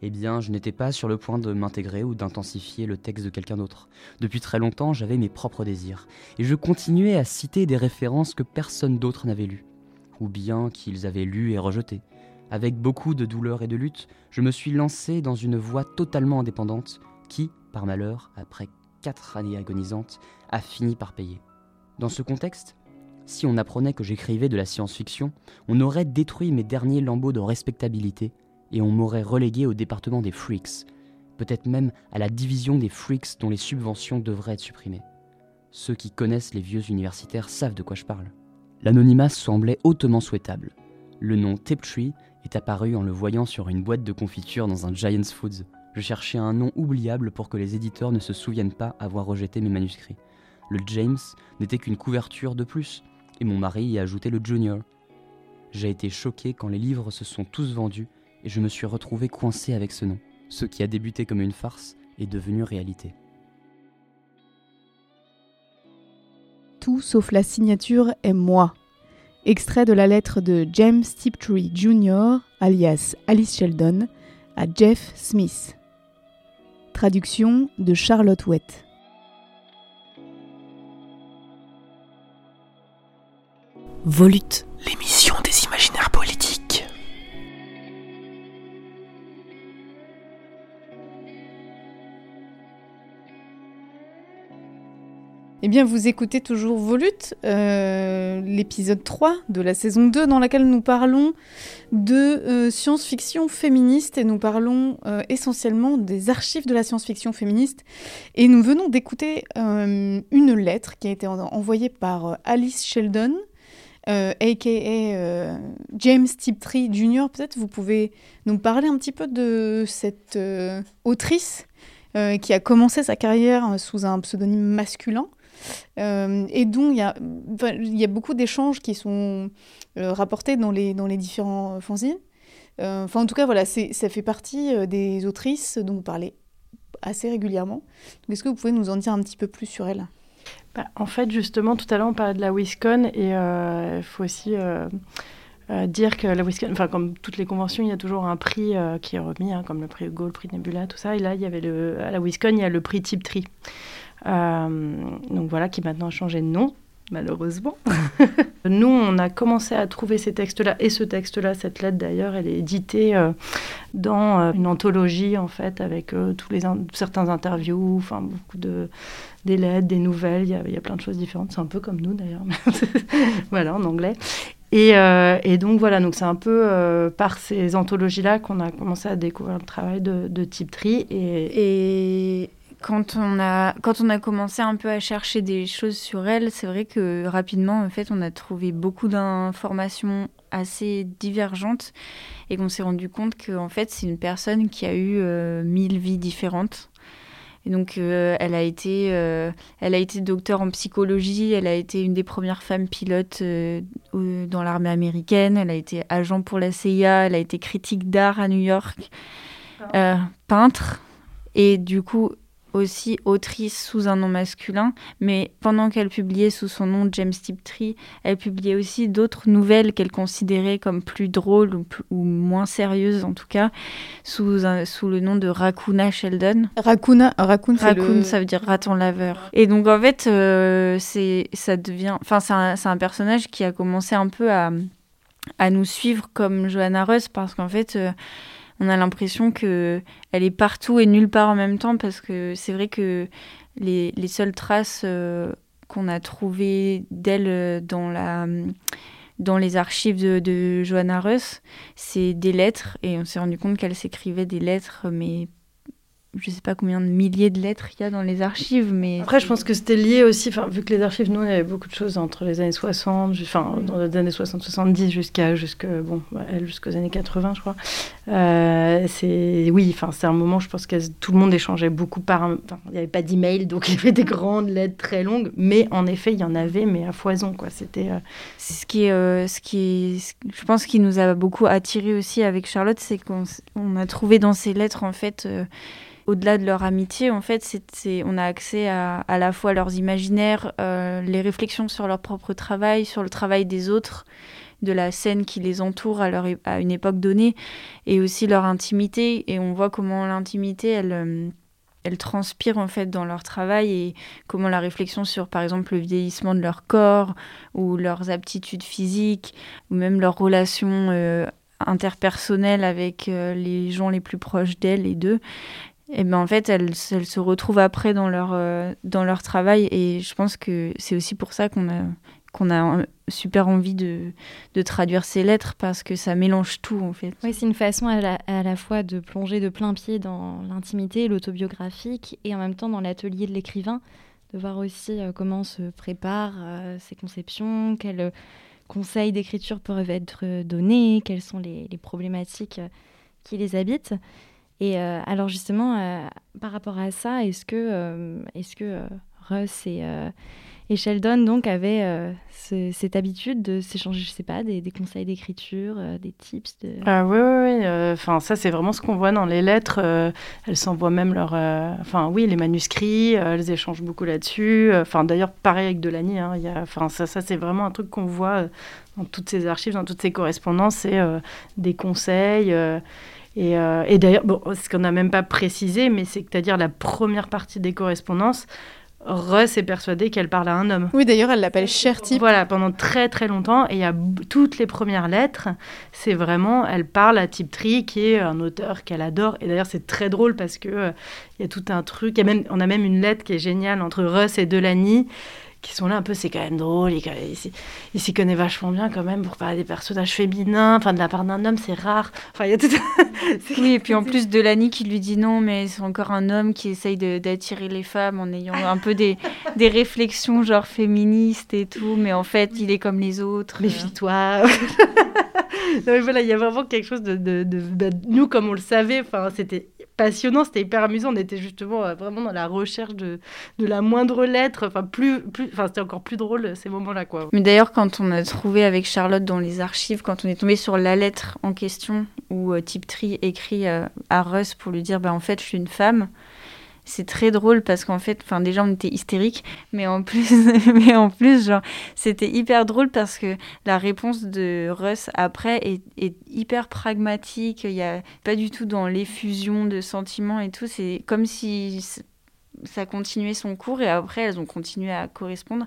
[SPEAKER 8] Eh bien, je n'étais pas sur le point de m'intégrer ou d'intensifier le texte de quelqu'un d'autre. Depuis très longtemps, j'avais mes propres désirs, et je continuais à citer des références que personne d'autre n'avait lues, ou bien qu'ils avaient lues et rejetées. Avec beaucoup de douleur et de lutte, je me suis lancé dans une voie totalement indépendante qui, par malheur, après quatre années agonisantes, a fini par payer. Dans ce contexte, si on apprenait que j'écrivais de la science-fiction, on aurait détruit mes derniers lambeaux de respectabilité et on m'aurait relégué au département des freaks, peut-être même à la division des freaks dont les subventions devraient être supprimées. Ceux qui connaissent les vieux universitaires savent de quoi je parle. L'anonymat semblait hautement souhaitable. Le nom Tiptree est apparu en le voyant sur une boîte de confiture dans un Giant's Foods. Je cherchais un nom oubliable pour que les éditeurs ne se souviennent pas avoir rejeté mes manuscrits. Le James n'était qu'une couverture de plus, et mon mari y a ajouté le Junior. J'ai été choqué quand les livres se sont tous vendus et je me suis retrouvé coincé avec ce nom. Ce qui a débuté comme une farce est devenu réalité.
[SPEAKER 4] Tout sauf la signature est moi. Extrait de la lettre de James Tiptree Jr., alias Alice Sheldon, à Jeff Smith. Traduction de Charlotte Wett.
[SPEAKER 3] Volute.
[SPEAKER 2] L'émission
[SPEAKER 4] Eh bien, vous écoutez toujours Volute, euh, l'épisode 3 de la saison 2, dans laquelle nous parlons de euh, science-fiction féministe et nous parlons euh, essentiellement des archives de la science-fiction féministe. Et nous venons d'écouter une lettre qui a été en- envoyée par Alice Sheldon, aka James Tiptree Jr. Peut-être vous pouvez nous parler un petit peu de cette autrice qui a commencé sa carrière sous un pseudonyme masculin. Euh, et dont il y a, y a beaucoup d'échanges qui sont euh, rapportés dans les, dans les différents fanzines. Euh, Enfin, en tout cas, voilà, ça fait partie des autrices dont vous parlez assez régulièrement. Donc, Est-ce que vous pouvez nous en dire un petit peu plus sur elle
[SPEAKER 5] Bah, en fait, justement, tout à l'heure, on parlait de la WISCON et il faut aussi dire que la WISCON, enfin, comme toutes les conventions, il y a toujours un prix qui est remis, hein, comme le prix Hugo, le prix Nebula, tout ça. Et là, il y avait le, à la WISCON, il y a le prix Tiptree. Euh, donc voilà, qui maintenant a changé de nom, malheureusement. (laughs) Nous, on a commencé à trouver ces textes-là, et ce texte-là, cette lettre d'ailleurs, elle est éditée euh, dans euh, une anthologie, en fait, avec tous les in- certains interviews, enfin, beaucoup de des lettres, des nouvelles, il y, a, plein de choses différentes. C'est un peu comme nous d'ailleurs, (laughs) voilà, en anglais. Et, donc voilà, donc c'est un peu par ces anthologies-là qu'on a commencé à découvrir le travail de, de Tiptree. Et
[SPEAKER 7] quand on a quand on a commencé un peu à chercher des choses sur elle, c'est vrai que rapidement en fait on a trouvé beaucoup d'informations assez divergentes et qu'on s'est rendu compte que en fait c'est une personne qui a eu euh, mille vies différentes. Et donc euh, elle a été euh, elle a été docteur en psychologie, elle a été une des premières femmes pilotes dans l'armée américaine, elle a été agent pour la CIA, elle a été critique d'art à New York, euh, peintre et du coup aussi autrice sous un nom masculin, mais pendant qu'elle publiait sous son nom James Tiptree, elle publiait aussi d'autres nouvelles qu'elle considérait comme plus drôles ou, moins sérieuses en tout cas, sous, un- sous le nom de Raccoona Sheldon.
[SPEAKER 4] Raccoon, Raccoon,
[SPEAKER 7] Raccoon,
[SPEAKER 4] le...
[SPEAKER 7] ça veut dire raton laveur. Et donc en fait, euh, c'est ça devient, enfin c'est un, personnage qui a commencé un peu à, à nous suivre comme Johanna Russ parce qu'en fait, euh, on a l'impression que elle est partout et nulle part en même temps parce que c'est vrai que les, les seules traces euh, qu'on a trouvées d'elle euh, dans la dans les archives de, Johanna Russ, c'est des lettres et on s'est rendu compte qu'elle s'écrivait des lettres mais je sais pas combien de milliers de lettres il y a dans les archives, mais...
[SPEAKER 5] Après, je pense que c'était lié aussi, vu que les archives, nous, il y avait beaucoup de choses entre les années 60, enfin, dans les années 60-70 jusqu'à, jusque, bon, jusqu'aux années 80, je crois. Euh, c'est, oui, enfin, c'est un moment, je pense que tout le monde échangeait beaucoup par... Enfin, il n'y avait pas d'email, donc il y avait des grandes lettres très longues, mais en effet, il y en avait, mais à foison, quoi. C'était... Euh,
[SPEAKER 7] ce qui est, euh, ce qui je pense, qui nous a beaucoup attiré aussi avec Charlotte, c'est qu'on on a trouvé dans ces lettres, en fait au-delà de leur amitié, en fait, c'est, on a accès à, à la fois leurs imaginaires, euh, les réflexions sur leur propre travail, sur le travail des autres, de la scène qui les entoure à, leur, à une époque donnée, et aussi leur intimité. Et on voit comment l'intimité, elle, euh, elle transpire en fait dans leur travail et comment la réflexion sur, par exemple, le vieillissement de leur corps ou leurs aptitudes physiques ou même leurs relations. Euh, interpersonnelles avec les gens les plus proches d'elles et d'eux, et ben en fait elles, se retrouvent après dans leur, euh, dans leur travail et je pense que c'est aussi pour ça qu'on a, qu'on a super envie de, de, traduire ces lettres parce que ça mélange tout en fait.
[SPEAKER 6] Oui, c'est une façon à la, à la, fois de plonger de plein pied dans l'intimité, l'autobiographique et en même temps dans l'atelier de l'écrivain, de voir aussi euh, comment se préparent euh, ces conceptions, quels conseils d'écriture peuvent être donnés, quelles sont les, les problématiques qui les habitent. Et euh, alors justement, euh, par rapport à ça, est-ce que, euh, est-ce que Russ et, Sheldon donc avaient cette habitude de s'échanger, je sais pas, des, conseils d'écriture, des tips.
[SPEAKER 5] Ah oui, oui, oui. Enfin, ça c'est vraiment ce qu'on voit dans les lettres. elles s'envoient même leurs, enfin oui, les manuscrits. elles échangent beaucoup là-dessus. Enfin, d'ailleurs, pareil avec Delany. Hein, ça, ça c'est vraiment un truc qu'on voit dans toutes ces archives, dans toutes ces correspondances, c'est des conseils. Et, d'ailleurs, bon, ce qu'on n'a même pas précisé, mais c'est que, à dire la première partie des correspondances, Russ est persuadée qu'elle parle à un homme.
[SPEAKER 4] Oui, d'ailleurs, elle l'appelle cher type.
[SPEAKER 5] Voilà, pendant très très longtemps. Et il y a toutes les premières lettres, c'est vraiment, elle parle à Type Tree, qui est un auteur qu'elle adore. Et d'ailleurs, c'est très drôle parce que euh, il y a tout un truc. Y a même, on a même une lettre qui est géniale entre Russ et Delany qui sont là un peu, c'est quand même drôle, il, s'y connaît vachement bien quand même pour parler des personnages féminins, enfin de la part d'un homme, c'est rare. Enfin, il y a tout... (laughs)
[SPEAKER 7] oui, et puis en plus Delany qui lui dit non, mais c'est encore un homme qui essaye d'attirer les femmes en ayant un peu des, (laughs) des réflexions genre féministes et tout, mais en fait, il est comme les autres.
[SPEAKER 5] Méfie-toi. (laughs) voilà, il y a vraiment quelque chose de, de, de, de, nous comme on le savait, enfin c'était passionnant, c'était hyper amusant. On était justement euh, vraiment dans la recherche de, de la moindre lettre. Enfin, plus, plus, enfin, c'était encore plus drôle ces moments-là, quoi.
[SPEAKER 7] Mais d'ailleurs, quand on a trouvé avec Charlotte dans les archives, quand on est tombé sur la lettre en question où euh, Tiptree écrit euh, à Russ pour lui dire, bah, en fait, je suis une femme c'est très drôle parce qu'en fait, enfin déjà on était hystériques, mais en plus, (laughs) mais en plus, genre c'était hyper drôle parce que la réponse de Russ après est, est hyper pragmatique. Il y a pas du tout dans l'effusion de sentiments et tout. C'est comme si ça continuait son cours et après elles ont continué à correspondre.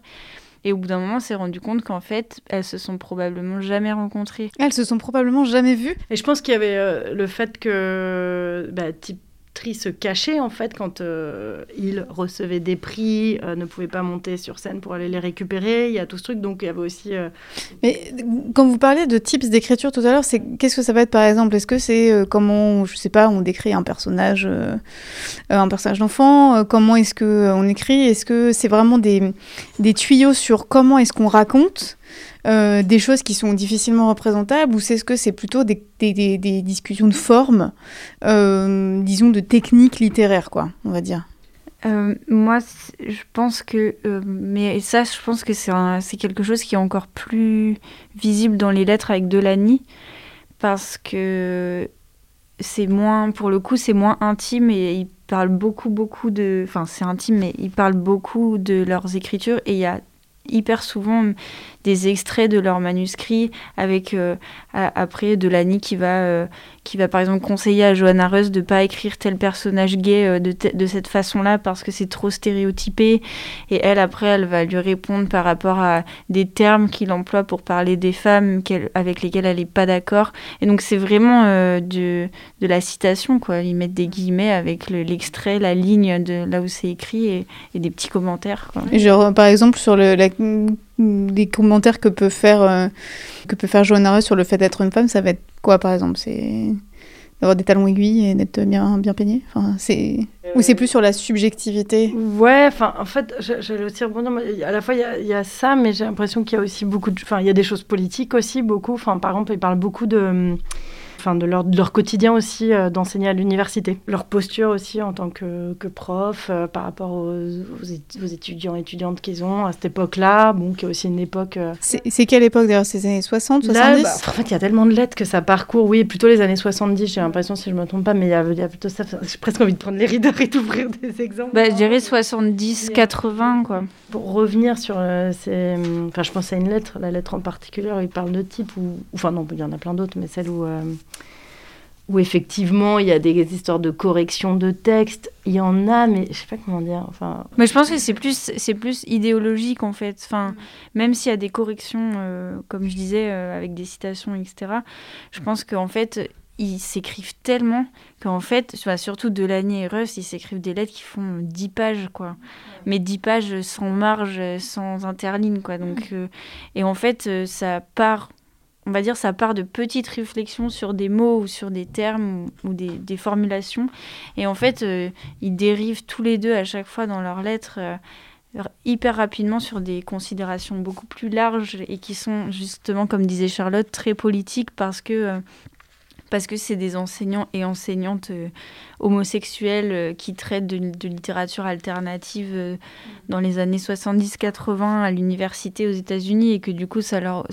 [SPEAKER 7] Et au bout d'un moment, on s'est rendu compte qu'en fait, elles se sont probablement jamais rencontrées.
[SPEAKER 4] Elles se sont probablement jamais vues.
[SPEAKER 5] Et je pense qu'il y avait euh, le fait que, bah, type se cachait en fait quand euh, il recevait des prix, euh, ne pouvait pas monter sur scène pour aller les récupérer. Il y a tout ce truc, donc il y avait aussi. Euh,
[SPEAKER 4] Mais quand vous parliez de tips d'écriture tout à l'heure, c'est qu'est-ce que ça va être par exemple? Est-ce que c'est comment, je sais pas, on décrit un personnage, un personnage d'enfant Comment est-ce que on écrit? Est-ce que c'est vraiment des, des tuyaux sur comment est-ce qu'on raconte? Euh, des choses qui sont difficilement représentables ou c'est ce que c'est plutôt des, discussions de forme, euh, disons de technique littéraire, quoi, on va dire.
[SPEAKER 7] Euh, moi, je pense que, mais ça, je pense que c'est quelque chose qui est encore plus visible dans les lettres avec Delany, parce que c'est moins, pour le coup, c'est moins intime et ils parlent beaucoup, beaucoup de, enfin, c'est intime, mais ils parlent beaucoup de leurs écritures et il y a hyper souvent des extraits de leurs manuscrits avec euh, après Delany qui va euh, qui va par exemple conseiller à Johanna Russ de pas écrire tel personnage gay euh, de, de, cette façon-là parce que c'est trop stéréotypé. Et elle après elle va lui répondre par rapport à des termes qu'il emploie pour parler des femmes avec lesquelles elle est pas d'accord. Et donc c'est vraiment de, de la citation quoi. Ils mettent des guillemets avec l'extrait la ligne de là où c'est écrit et, des petits commentaires
[SPEAKER 4] genre par exemple sur le la des commentaires que peut faire euh, que peut faire Johanna sur le fait d'être une femme, ça va être quoi par exemple? C'est d'avoir des talons aiguilles et d'être bien, bien peigné enfin, c'est... Ou c'est plus sur la subjectivité?
[SPEAKER 5] Ouais, enfin, en fait, j'allais aussi rebondir. À la fois, il y, a ça, mais j'ai l'impression qu'il y a aussi beaucoup de. Enfin, il y a des choses politiques aussi, beaucoup. Enfin, par exemple, il parle beaucoup de enfin de leur, de leur quotidien aussi euh, d'enseigner à l'université. Leur posture aussi en tant que, que prof euh, par rapport aux, aux, étudiants et étudiantes qu'ils ont à cette époque-là, bon, qui est aussi une époque... Euh,
[SPEAKER 4] c'est quelle époque d'ailleurs? Ces années 60, 70
[SPEAKER 5] bah, En fait, il y a tellement de lettres que ça parcourt, oui, plutôt les années 70, j'ai l'impression, si je ne me trompe pas, mais il y, a, y a plutôt ça. J'ai presque envie de prendre les rideaux et d'ouvrir des exemples.
[SPEAKER 7] Bah, je dirais 70, 80, quoi.
[SPEAKER 5] Pour revenir sur ces... Enfin, je pense à une lettre, la lettre en particulier, où il parle de type, ou... Enfin non, il y en a plein d'autres, mais celle où où effectivement il y a des histoires de correction de texte, il y en a, mais je sais pas comment dire. Enfin.
[SPEAKER 7] Mais je pense que c'est plus c'est plus idéologique en fait. Enfin, même s'il y a des corrections, euh, comme je disais, euh, avec des citations, etc. Je pense qu'en fait ils s'écrivent tellement qu'en fait, surtout Delany et Russ, ils s'écrivent des lettres qui font 10 pages, quoi. Mais 10 pages sans marge, sans interligne, quoi. Donc, euh, et en fait, ça part on va dire, ça part de petites réflexions sur des mots ou sur des termes ou, des, formulations. Et en fait, euh, ils dérivent tous les deux à chaque fois dans leurs lettres euh, hyper rapidement sur des considérations beaucoup plus larges et qui sont justement, comme disait Charlotte, très politiques parce que... Euh, c'est des enseignants et enseignantes homosexuels qui traitent de, littérature alternative dans les années 70-80 à l'université aux États-Unis et que du coup ça leur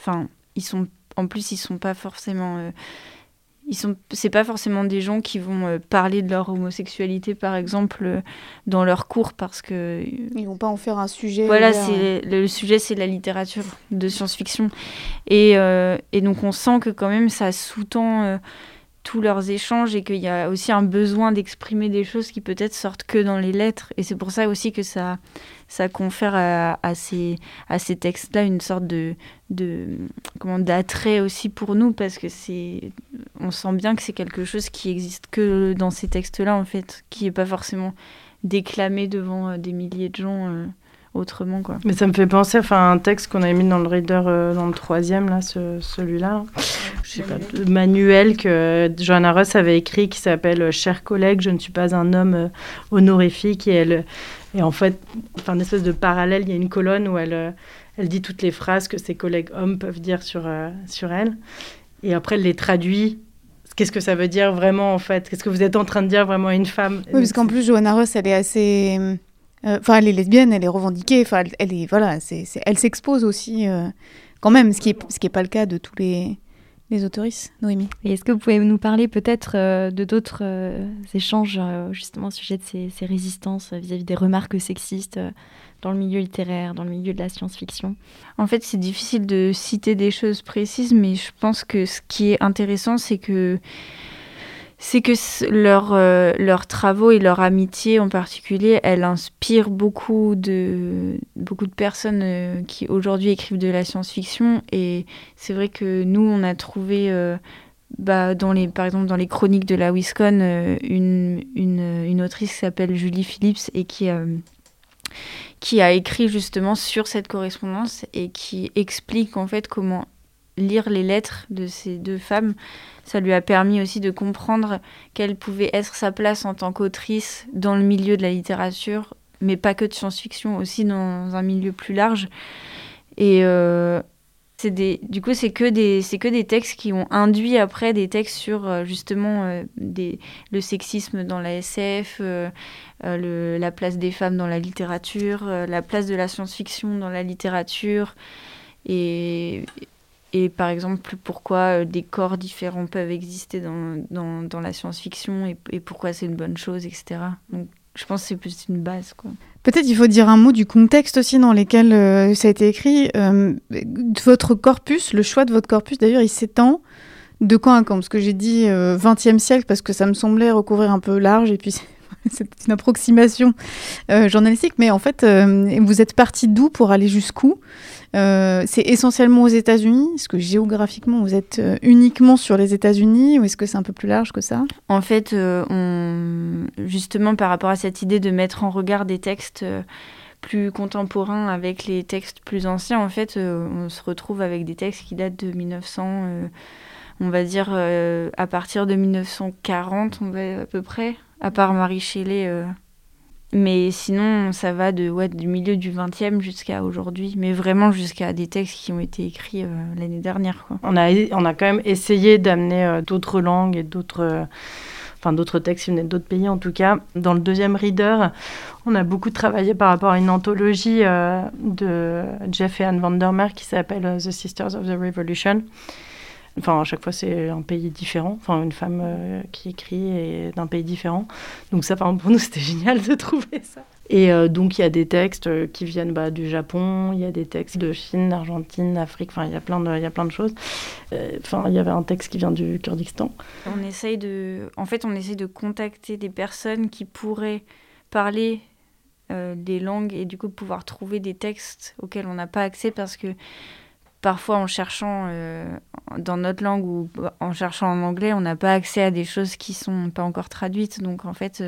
[SPEAKER 7] Enfin, ils sont. En plus, ils sont pas forcément. Euh, ils sont. C'est pas forcément des gens qui vont euh, parler de leur homosexualité, par exemple, euh, dans leurs cours, parce que.
[SPEAKER 4] Ils vont pas en faire un sujet.
[SPEAKER 7] Voilà, c'est le sujet, c'est la littérature de science-fiction, et, et donc on sent que quand même ça sous-tend tous leurs échanges et qu'il y a aussi un besoin d'exprimer des choses qui peut-être sortent que dans les lettres. Et c'est pour ça aussi que ça, ça confère à, ces, à ces textes-là une sorte de, de comment d'attrait aussi pour nous parce que c'est on sent bien que c'est quelque chose qui existe que dans ces textes-là en fait, qui est pas forcément déclamé devant euh, des milliers de gens. Euh, autrement quoi.
[SPEAKER 5] Mais ça me fait penser enfin, à un texte qu'on avait mis dans le reader euh, dans le troisième là, ce, celui-là. Je sais pas, le manuel que Johanna Ross avait écrit qui s'appelle Chers collègues, je ne suis pas un homme honorifique et elle et en fait, enfin, une espèce de parallèle, il y a une colonne où elle, euh, elle dit toutes les phrases que ses collègues hommes peuvent dire sur, euh, sur elle. Et après, elle les traduit. Qu'est-ce que ça veut dire vraiment, en fait? Qu'est-ce que vous êtes en train de dire vraiment à une femme?
[SPEAKER 4] Oui, parce qu'en plus, Johanna Ross, elle est assez... Euh, enfin, elle est lesbienne, elle est revendiquée. Enfin, elle, est... Voilà, c'est, elle s'expose aussi, quand même, ce qui n'est ce qui est pas le cas de tous les les autoristes, Noémie.
[SPEAKER 6] Et est-ce que vous pouvez nous parler peut-être euh, de d'autres euh, échanges euh, justement au sujet de ces, résistances vis-à-vis des remarques sexistes dans le milieu littéraire, dans le milieu de la science-fiction?
[SPEAKER 7] En fait, c'est difficile de citer des choses précises, mais je pense que ce qui est intéressant, c'est que c'est que euh, leurs travaux et leur amitié en particulier, elle inspire beaucoup de, personnes euh, qui aujourd'hui écrivent de la science-fiction. Et c'est vrai que nous, on a trouvé, euh, bah, dans les, par exemple, dans les chroniques de la Wisconsin, une, autrice qui s'appelle Julie Phillips et qui, qui a écrit justement sur cette correspondance et qui explique en fait comment lire les lettres de ces deux femmes ça lui a permis aussi de comprendre quelle pouvait être sa place en tant qu'autrice dans le milieu de la littérature, mais pas que de science-fiction, aussi dans un milieu plus large. Et euh, c'est des, du coup, c'est que des, que des textes qui ont induit après des textes sur euh, justement euh, le sexisme dans la SF, le, la place des femmes dans la littérature, la place de la science-fiction dans la littérature. Et, et par exemple pourquoi euh, des corps différents peuvent exister dans, dans, dans la science-fiction et, pourquoi c'est une bonne chose, etc. Donc je pense que c'est plus une base.
[SPEAKER 4] Peut-être il faut dire un mot du contexte aussi dans lequel euh, ça a été écrit. Euh, votre corpus, le choix de votre corpus d'ailleurs, il s'étend de quand à quand Parce que j'ai dit 20e siècle parce que ça me semblait recouvrir un peu large et puis (laughs) c'est une approximation journalistique, mais en fait, vous êtes parti d'où pour aller jusqu'où? Euh, c'est essentiellement aux États-Unis? Est-ce que géographiquement vous êtes euh, uniquement sur les États-Unis ou est-ce que c'est un peu plus large que ça?
[SPEAKER 7] En fait, euh, justement par rapport à cette idée de mettre en regard des textes plus contemporains avec les textes plus anciens, en fait, on se retrouve avec des textes qui datent de 1900. on va dire à partir de 1940, on va à peu près, à part Marie Shelley. mais sinon, ça va de, ouais, du milieu du 20e jusqu'à aujourd'hui, mais vraiment jusqu'à des textes qui ont été écrits l'année dernière.
[SPEAKER 5] On, a, on a quand même essayé d'amener d'autres langues et d'autres enfin d'autres textes qui venaient d'autres pays en tout cas. Dans le deuxième reader, on a beaucoup travaillé par rapport à une anthologie euh, de Jeff et Anne Vandermeer qui s'appelle euh, The Sisters of the Revolution. Enfin, à chaque fois, c'est un pays différent. Enfin, une femme euh, qui écrit et d'un pays différent. Donc ça, par pour nous, (laughs) c'était génial de trouver ça. Et euh, donc, il y a des textes euh, qui viennent bah, du Japon, il y a des textes de Chine, d'Argentine, d'Afrique, enfin, il y, a plein de, choses. Enfin, il y avait un texte qui vient du Kurdistan.
[SPEAKER 7] On essaye de... En fait, on essaye de contacter des personnes qui pourraient parler des langues et du coup pouvoir trouver des textes auxquels on n'a pas accès parce que parfois en cherchant dans notre langue ou en cherchant en anglais, on n'a pas accès à des choses qui sont pas encore traduites. Donc en fait,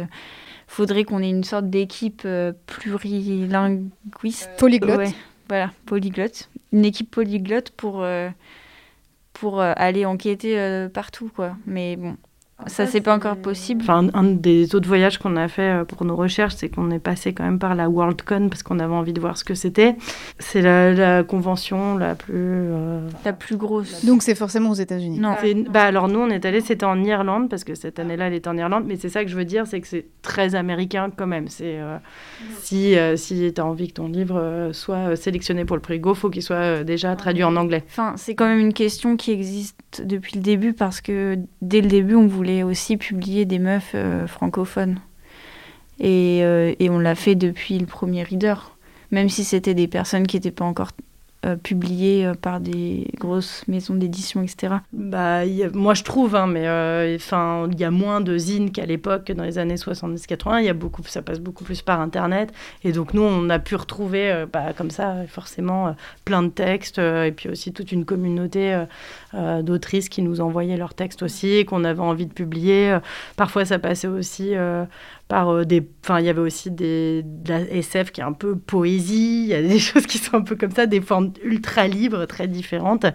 [SPEAKER 7] faudrait qu'on ait une sorte d'équipe euh, plurilinguiste.
[SPEAKER 4] Polyglotte.
[SPEAKER 7] voilà, polyglotte. Une équipe polyglotte pour, euh, pour euh, aller enquêter partout, quoi. Mais bon, ça, c'est pas encore possible.
[SPEAKER 5] Enfin, un, des autres voyages qu'on a fait euh, pour nos recherches, c'est qu'on est passé quand même par la Worldcon parce qu'on avait envie de voir ce que c'était. C'est la, convention la plus. Euh,
[SPEAKER 7] la plus grosse.
[SPEAKER 4] Donc, c'est forcément aux États-Unis.
[SPEAKER 5] Non. Bah, alors, nous, on est allé, c'était en Irlande parce que cette année-là, elle était en Irlande. Mais c'est ça que je veux dire, c'est que c'est très américain quand même. C'est euh, si, si tu as envie que ton livre soit sélectionné pour le prix Go, faut qu'il soit déjà traduit en anglais.
[SPEAKER 7] Enfin, c'est quand même une question qui existe depuis le début parce que dès le début, on voulait aussi publier des meufs euh, francophones. Et, euh, et on l'a fait depuis le premier reader, même si c'était des personnes qui n'étaient pas encore euh, publié euh, par des grosses maisons d'édition, etc.
[SPEAKER 5] Bah, moi je trouve, hein, mais euh, enfin, il y a moins de zines qu'à l'époque, dans les années 70-80. Il y a beaucoup, ça passe beaucoup plus par Internet, et donc nous, on a pu retrouver, bah, comme ça, forcément, plein de textes, et puis aussi toute une communauté d'autrices qui nous envoyaient leurs textes aussi, qu'on avait envie de publier. Parfois, ça passait aussi par des. Enfin, il y avait aussi des, de la SF qui est un peu poésie, il y a des (laughs) choses qui sont un peu comme ça, des formes ultra libre, très différente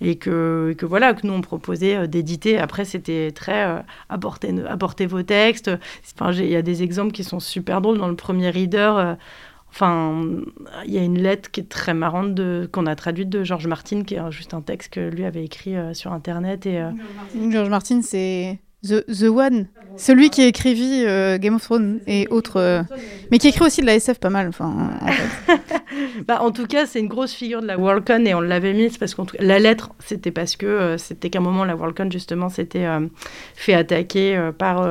[SPEAKER 5] et que, que voilà, que nous on proposait euh, d'éditer. Après, c'était très euh, apportez, vos textes. Enfin, il y a des exemples qui sont super drôles dans le premier reader. Euh, enfin, il y a une lettre qui est très marrante qu'on a traduite de Georges Martin, qui est juste un texte que lui avait écrit sur Internet. Et,
[SPEAKER 4] Georges Martin, c'est The, The One, celui qui écrivit euh, Game of Thrones et autres, euh, mais qui écrit aussi de la SF pas mal. (laughs)
[SPEAKER 5] Bah, en tout cas, c'est une grosse figure de la Worldcon et on l'avait mise parce que la lettre, c'était parce que euh, c'était qu'à un moment la Worldcon justement s'était fait attaquer par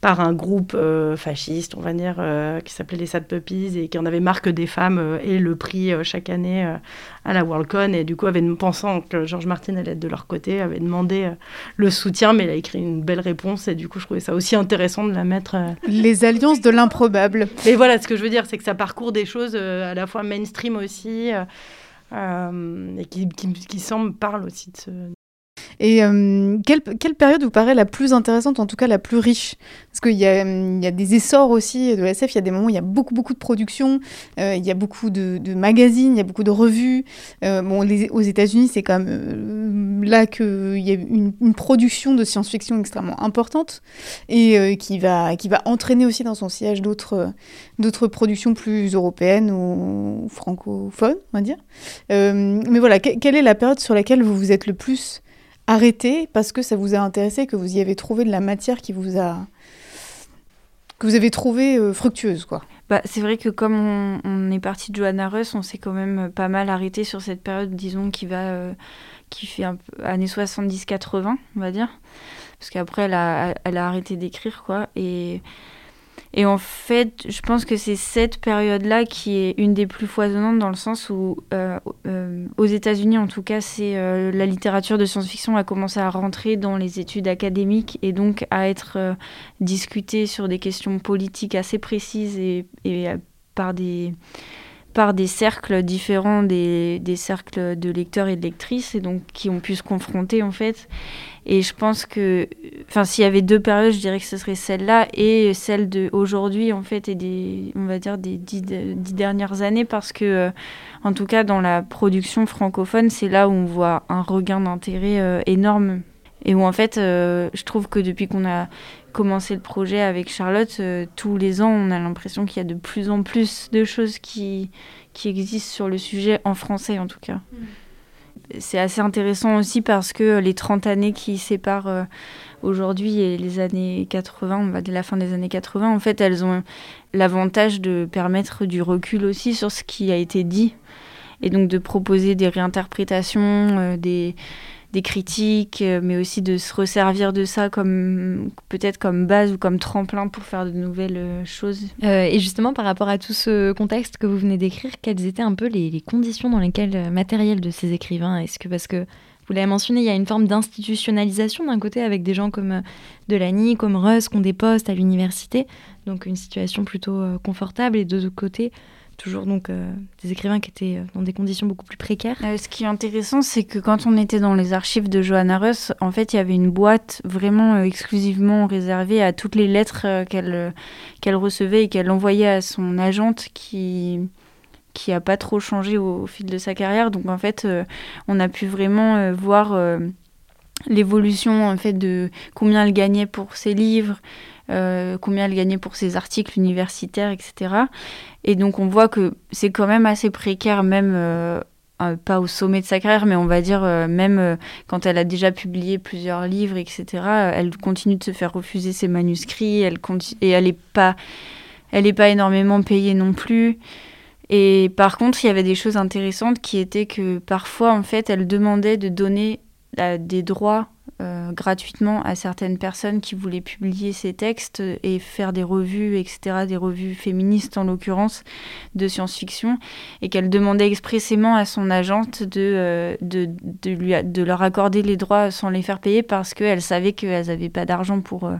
[SPEAKER 5] par un groupe euh, fasciste, on va dire, euh, qui s'appelait les Sad Puppies et qui en avait marre que des femmes euh, aient le prix chaque année à la Worldcon. Et du coup, avait, pensant que Georges Martin allait être de leur côté, avait demandé le soutien, mais il a écrit une belle réponse. Et du coup, je trouvais ça aussi intéressant de la mettre.
[SPEAKER 4] Les alliances de l'improbable.
[SPEAKER 5] Et voilà, ce que je veux dire, c'est que ça parcourt des choses à la fois mainstream aussi. et qui, qui, qui semble parle aussi de ce,
[SPEAKER 4] et euh, quelle, quelle, période vous paraît la plus intéressante, en tout cas la plus riche? Parce qu'il y, y a, des essors aussi de la SF, il y a des moments où il y a beaucoup, beaucoup de productions, euh, il y a beaucoup de, magazines, il y a beaucoup de revues. Euh, bon, aux États-Unis, c'est quand même là qu'il y a une, production de science-fiction extrêmement importante et qui, va, qui va entraîner aussi dans son sillage d'autres productions plus européennes ou francophones, on va dire. mais voilà, quelle est la période sur laquelle vous vous êtes le plus arrêté parce que ça vous a intéressé, que vous y avez trouvé de la matière qui vous a que vous avez trouvé euh, fructueuse, quoi.
[SPEAKER 7] Bah, c'est vrai que comme on, est parti de Johanna Russ, on s'est quand même pas mal arrêté sur cette période, disons, qui va, euh, qui fait un peu années 70-80, on va dire, parce qu'après elle a, elle a arrêté d'écrire, quoi, et et en fait, je pense que c'est cette période-là qui est une des plus foisonnantes dans le sens où, euh, euh, aux États-Unis en tout cas, c'est euh, la littérature de science-fiction a commencé à rentrer dans les études académiques et donc à être discutée sur des questions politiques assez précises et, et par des par des cercles différents des, des, cercles de lecteurs et de lectrices et donc qui ont pu se confronter en fait. Et je pense que enfin s'il y avait deux périodes je dirais que ce serait celle-là et celle de aujourd'hui en fait et des on va dire des dix, dix dernières années parce que euh, en tout cas dans la production francophone c'est là où on voit un regain d'intérêt euh, énorme. Et où en fait, je trouve que depuis qu'on a commencé le projet avec Charlotte, tous les ans, on a l'impression qu'il y a de plus en plus de choses qui, qui existent sur le sujet, en français en tout cas. Mm. C'est assez intéressant aussi parce que les 30 années qui séparent aujourd'hui et les années 80, on va dire la fin des années 80, en fait, elles ont l'avantage de permettre du recul aussi sur ce qui a été dit et donc de proposer des réinterprétations, euh, des, des critiques, euh, mais aussi de se resservir de ça comme peut-être comme base ou comme tremplin pour faire de nouvelles euh, choses.
[SPEAKER 6] et justement, par rapport à tout ce contexte que vous venez d'écrire, quelles étaient un peu les, conditions dans lesquelles matérielles de ces écrivains? Est-ce que parce que vous l'avez mentionné, il y a une forme d'institutionnalisation d'un côté avec des gens comme euh, Delany, comme Russ, qui ont des postes à l'université, donc une situation plutôt euh, confortable, et de l'autre côté, toujours donc euh, des écrivains qui étaient dans des conditions beaucoup plus précaires.
[SPEAKER 7] ce qui est intéressant, c'est que quand on était dans les archives de Johanna Russ, en fait, il y avait une boîte vraiment exclusivement réservée à toutes les lettres qu'elle qu'elle recevait et qu'elle envoyait à son agente qui qui a pas trop changé au, fil de sa carrière. Donc en fait, euh, on a pu vraiment euh, voir euh, l'évolution en fait de combien elle gagnait pour ses livres, combien elle gagnait pour ses articles universitaires, etc. Et donc on voit que c'est quand même assez précaire, même pas au sommet de sa carrière, mais on va dire même quand elle a déjà publié plusieurs livres, etc. Elle continue de se faire refuser ses manuscrits, elle et elle n'est pas, elle est pas énormément payée non plus. Et par contre, il y avait des choses intéressantes qui étaient que parfois, en fait, elle demandait de donner euh, des droits euh, gratuitement à certaines personnes qui voulaient publier ces textes et faire des revues, etc., des revues féministes en l'occurrence, de science-fiction, et qu'elle demandait expressément à son agente de, euh, de, de, lui, de leur accorder les droits sans les faire payer parce qu'elle savait qu'elles n'avaient pas d'argent pour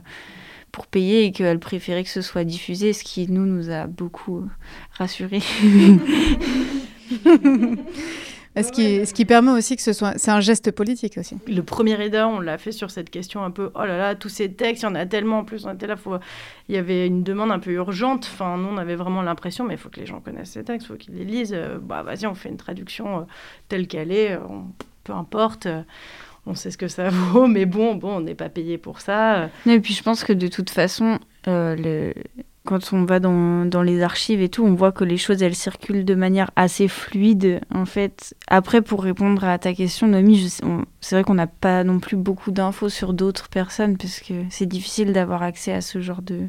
[SPEAKER 7] pour payer et qu'elle préférait que ce soit diffusé, ce qui nous nous a beaucoup rassurés. (laughs) (laughs)
[SPEAKER 4] Ce qui, ce qui permet aussi que ce soit. C'est un geste politique aussi.
[SPEAKER 5] Le premier EDA, on l'a fait sur cette question un peu oh là là, tous ces textes, il y en a tellement. En plus, on était là, faut... il y avait une demande un peu urgente. Enfin, nous, on avait vraiment l'impression, mais il faut que les gens connaissent ces textes, il faut qu'ils les lisent. Euh, bah, vas-y, on fait une traduction euh, telle qu'elle est, peu importe on sait ce que ça (laughs) vaut, mais bon, bon, on n'est pas payé pour ça.
[SPEAKER 7] Et puis je pense que de toute façon, euh, quand on va dans, les archives et tout, on voit que les choses, elles circulent de manière assez fluide, en fait. Après, pour répondre à ta question, Noémie, c'est vrai qu'on n'a pas non plus beaucoup d'infos sur d'autres personnes, parce que c'est difficile d'avoir accès à ce genre de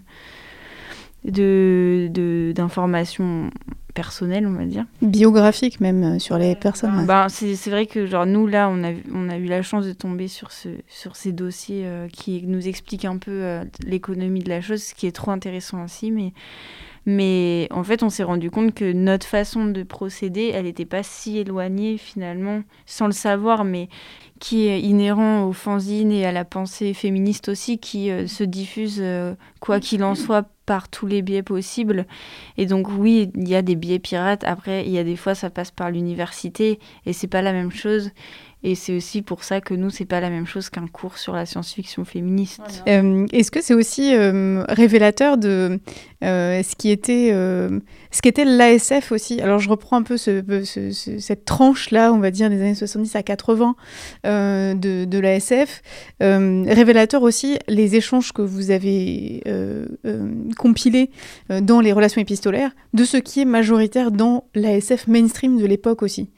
[SPEAKER 7] d'informations personnel, on va dire.
[SPEAKER 4] Biographique même euh, sur les personnes.
[SPEAKER 7] Ben, c'est vrai que genre nous là, on a, on a eu la chance de tomber sur, ce, sur ces dossiers euh, qui nous expliquent un peu euh, l'économie de la chose, ce qui est trop intéressant aussi. Mais, mais en fait, on s'est rendu compte que notre façon de procéder, elle n'était pas si éloignée finalement, sans le savoir, mais qui est inhérent aux fanzines et à la pensée féministe aussi, qui se diffuse, quoi qu'il en soit, par tous les biais possibles. Et donc oui, il y a des biais pirates. Après, il y a des fois, ça passe par l'université et c'est pas la même chose. Et c'est aussi pour ça que nous, c'est pas la même chose qu'un cours sur la science-fiction féministe.
[SPEAKER 4] Euh, est-ce que c'est aussi euh, révélateur de euh, ce qui était ce qu'était l'ASF aussi? Alors je reprends un peu ce, cette tranche-là, on va dire des années 70 à 80 de, de l'ASF. révélateur aussi les échanges que vous avez compilés dans les relations épistolaires de ce qui est majoritaire dans l'ASF mainstream de l'époque aussi.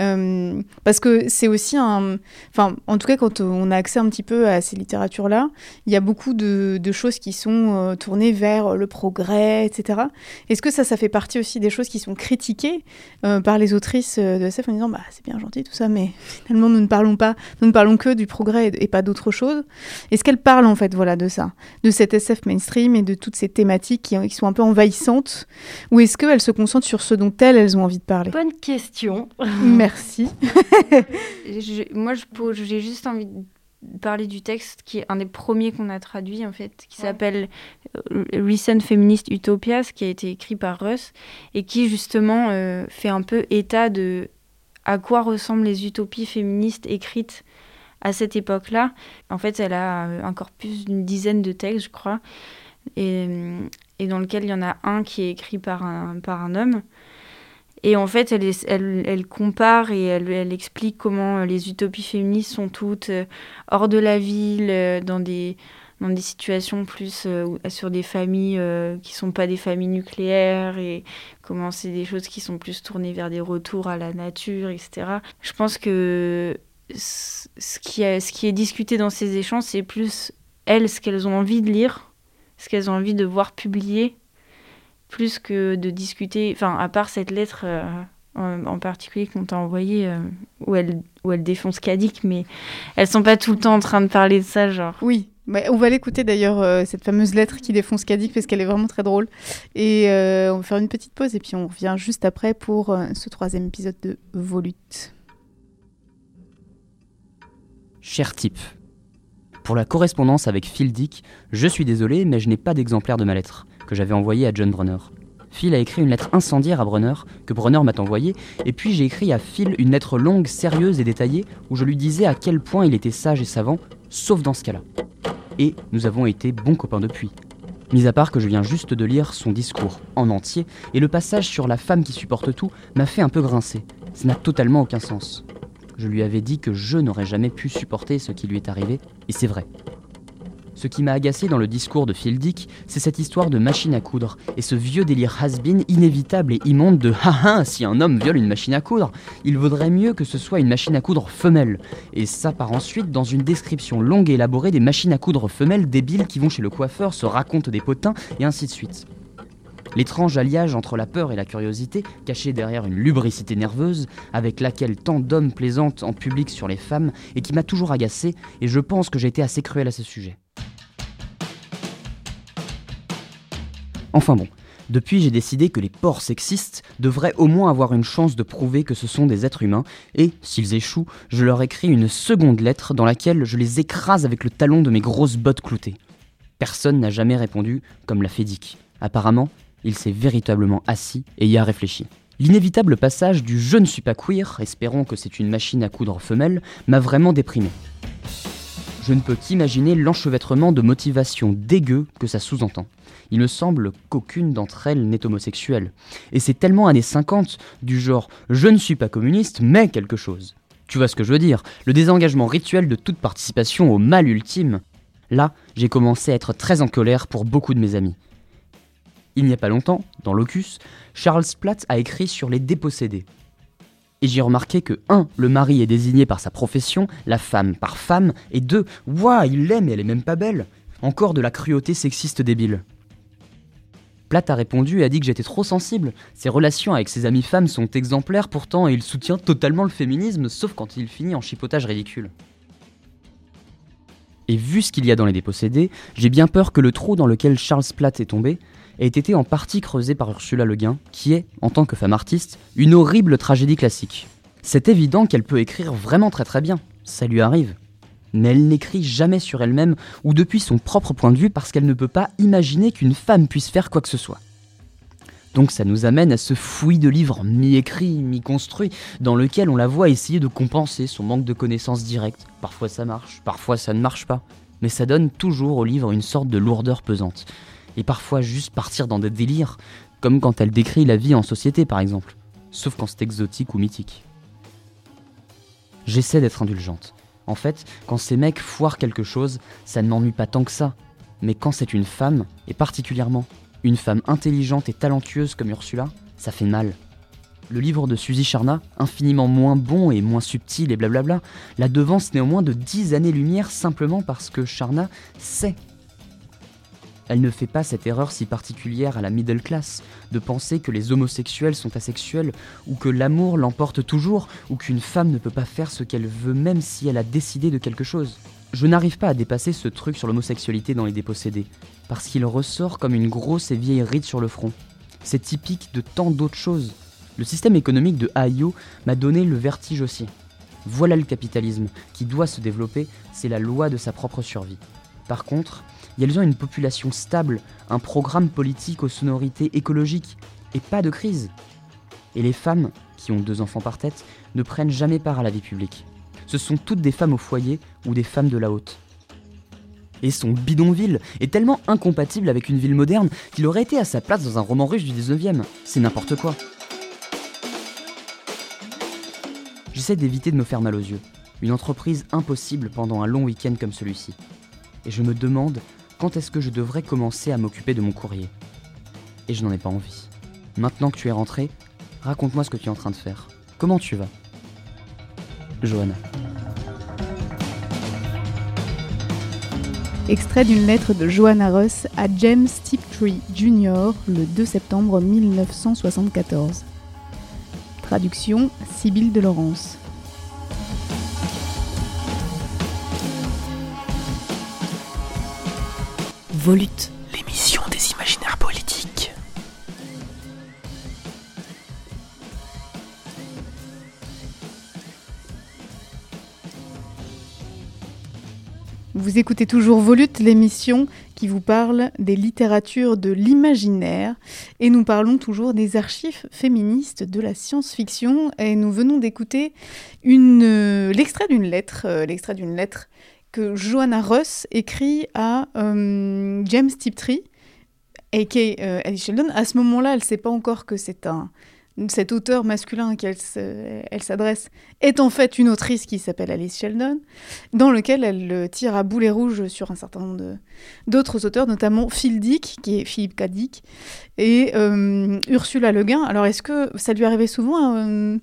[SPEAKER 4] Euh, parce que c'est aussi un... Enfin, en tout cas, quand on a accès un petit peu à ces littératures-là, il y a beaucoup de, choses qui sont euh, tournées vers le progrès, etc. Est-ce que ça, ça fait partie aussi des choses qui sont critiquées euh, par les autrices de SF en disant, bah, c'est bien gentil tout ça, mais finalement, nous ne parlons pas, nous ne parlons que du progrès et, pas d'autre chose. Est-ce qu'elles parlent, en fait, voilà, de ça, de cette SF mainstream et de toutes ces thématiques qui, sont un peu envahissantes Ou est-ce qu'elles se concentrent sur ce dont elles ont envie de parler?
[SPEAKER 5] Bonne question.
[SPEAKER 4] Merci. (laughs)
[SPEAKER 7] moi, j'ai juste envie de parler du texte qui est un des premiers qu'on a traduit en fait, qui s'appelle euh, Recent Feminist Utopias, qui a été écrit par Russ et qui justement euh, fait un peu état de à quoi ressemblent les utopies féministes écrites à cette époque-là. En fait, elle a euh, un corpus d'une dizaine de textes, je crois, et, et, dans lequel il y en a un qui est écrit par un, par un homme Et en fait, elle, compare et elle, explique comment les utopies féministes sont toutes hors de la ville, dans des, dans des situations plus sur des familles qui sont pas des familles nucléaires et comment c'est des choses qui sont plus tournées vers des retours à la nature, etc. Je pense que ce qui, est, ce qui est discuté dans ces échanges, c'est plus elles, ce qu'elles ont envie de lire, ce qu'elles ont envie de voir publier, plus que de discuter, enfin, à part cette lettre euh, en, particulier qu'on t'a envoyée, euh, où, elle, où elle défonce Kadik, mais elles sont pas tout le temps en train de parler de ça, genre.
[SPEAKER 4] Oui, on va l'écouter d'ailleurs, euh, cette fameuse lettre qui défonce Kadik, parce qu'elle est vraiment très drôle. Et on va faire une petite pause, et puis on revient juste après pour ce troisième épisode de Volute.
[SPEAKER 8] Cher type, pour la correspondance avec Phil Dick, je suis désolé, mais je n'ai pas d'exemplaire de ma lettre que j'avais envoyée à John Brunner. Phil a écrit une lettre incendiaire à Brunner, que Brunner m'a envoyée, et puis j'ai écrit à Phil une lettre longue, sérieuse et détaillée, où je lui disais à quel point il était sage et savant, sauf dans ce cas-là. Et nous avons été bons copains depuis. Mis à part que je viens juste de lire son discours en entier, et le passage sur la femme qui supporte tout m'a fait un peu grincer. Ça n'a totalement aucun sens. Je lui avais dit que je n'aurais jamais pu supporter ce qui lui est arrivé, et c'est vrai. Ce qui m'a agacé dans le discours de Phil Dick, c'est cette histoire de machine à coudre, et ce vieux délire has-been inévitable et immonde de haha, si un homme viole une machine à coudre, il vaudrait mieux que ce soit une machine à coudre femelle. Et ça part ensuite dans une description longue et élaborée des machines à coudre femelles débiles qui vont chez le coiffeur, se racontent des potins, et ainsi de suite. L'étrange alliage entre la peur et la curiosité, caché derrière une lubricité nerveuse, avec laquelle tant d'hommes plaisantent en public sur les femmes, et qui m'a toujours agacé, et je pense que j'ai été assez cruel à ce sujet. Enfin bon, depuis j'ai décidé que les porcs sexistes devraient au moins avoir une chance de prouver que ce sont des êtres humains, et, s'ils échouent, je leur écris une seconde lettre dans laquelle je les écrase avec le talon de mes grosses bottes cloutées. Personne n'a jamais répondu comme l'a fait Dick. Apparemment, il s'est véritablement assis et y a réfléchi. L'inévitable passage du je ne suis pas queer, espérons que c'est une machine à coudre femelle, m'a vraiment déprimé. Je ne peux qu'imaginer l'enchevêtrement de motivations dégueu que ça sous-entend. Il me semble qu'aucune d'entre elles n'est homosexuelle. Et c'est tellement années 50, du genre je ne suis pas communiste, mais quelque chose. Tu vois ce que je veux dire? Le désengagement rituel de toute participation au mal ultime. Là, j'ai commencé à être très en colère pour beaucoup de mes amis. Il n'y a pas longtemps, dans Locus, Charles Platt a écrit sur les dépossédés. Et j'ai remarqué que 1. Le mari est désigné par sa profession, la femme par femme, et 2. Ouah, il l'aime et elle est même pas belle. Encore de la cruauté sexiste débile. Platt a répondu et a dit que j'étais trop sensible. Ses relations avec ses amies femmes sont exemplaires pourtant et il soutient totalement le féminisme, sauf quand il finit en chipotage ridicule. Et vu ce qu'il y a dans les dépossédés, j'ai bien peur que le trou dans lequel Charles Platt est tombé ait été en partie creusé par Ursula Le Guin, qui est, en tant que femme artiste, une horrible tragédie classique. C'est évident qu'elle peut écrire vraiment très très bien, ça lui arrive. Mais elle n'écrit jamais sur elle-même ou depuis son propre point de vue parce qu'elle ne peut pas imaginer qu'une femme puisse faire quoi que ce soit. Donc ça nous amène à ce fouillis de livres mi-écrits, mi-construits, dans lequel on la voit essayer de compenser son manque de connaissances directes. Parfois ça marche, parfois ça ne marche pas. Mais ça donne toujours au livre une sorte de lourdeur pesante et parfois juste partir dans des délires, comme quand elle décrit la vie en société par exemple, sauf quand c'est exotique ou mythique. J'essaie d'être indulgente. En fait, quand ces mecs foirent quelque chose, ça ne m'ennuie pas tant que ça. Mais quand c'est une femme, et particulièrement une femme intelligente et talentueuse comme Ursula, ça fait mal. Le livre de Suzy Charna, infiniment moins bon et moins subtil et blablabla, la devance néanmoins de 10 années-lumière simplement parce que Charna sait elle ne fait pas cette erreur si particulière à la middle class, de penser que les homosexuels sont asexuels, ou que l'amour l'emporte toujours, ou qu'une femme ne peut pas faire ce qu'elle veut même si elle a décidé de quelque chose. Je n'arrive pas à dépasser ce truc sur l'homosexualité dans les dépossédés, parce qu'il ressort comme une grosse et vieille ride sur le front. C'est typique de tant d'autres choses. Le système économique de Ayo m'a donné le vertige aussi. Voilà le capitalisme, qui doit se développer, c'est la loi de sa propre survie. Par contre, ils ont une population stable, un programme politique aux sonorités écologiques, et pas de crise. Et les femmes, qui ont deux enfants par tête, ne prennent jamais part à la vie publique. Ce sont toutes des femmes au foyer ou des femmes de la haute. Et son bidonville est tellement incompatible avec une ville moderne qu'il aurait été à sa place dans un roman russe du 19e. C'est n'importe quoi. J'essaie d'éviter de me faire mal aux yeux. Une entreprise impossible pendant un long week-end comme celui-ci. Et je me demande quand est-ce que je devrais commencer à m'occuper de mon courrier? Et je n'en ai pas envie. Maintenant que tu es rentré, raconte-moi ce que tu es en train de faire. Comment tu vas? Johanna.
[SPEAKER 4] Extrait d'une lettre de Johanna Russ à James Tiptree Jr. le 2 septembre 1974. Traduction Sibylle de Laurence.
[SPEAKER 3] Volute.
[SPEAKER 2] L'émission des imaginaires politiques.
[SPEAKER 4] Vous écoutez toujours Volute, l'émission qui vous parle des littératures de l'imaginaire. Et nous parlons toujours des archives féministes de la science-fiction. Et nous venons d'écouter euh, l'extrait d'une lettre, euh, l'extrait d'une lettre que Johanna Russ écrit à euh, James Tiptree, a.k.a. euh, Alice Sheldon. À ce moment-là, elle ne sait pas encore que c'est un cet auteur masculin à qui elle se- elle s'adresse est en fait une autrice qui s'appelle Alice Sheldon, dans lequel elle euh, tire à boulet rouge sur un certain nombre d'autres auteurs, notamment Phil Dick, qui est Philippe. Dick, et euh, Ursula Le Guin. Alors, est-ce que ça lui arrivait souvent à, euh,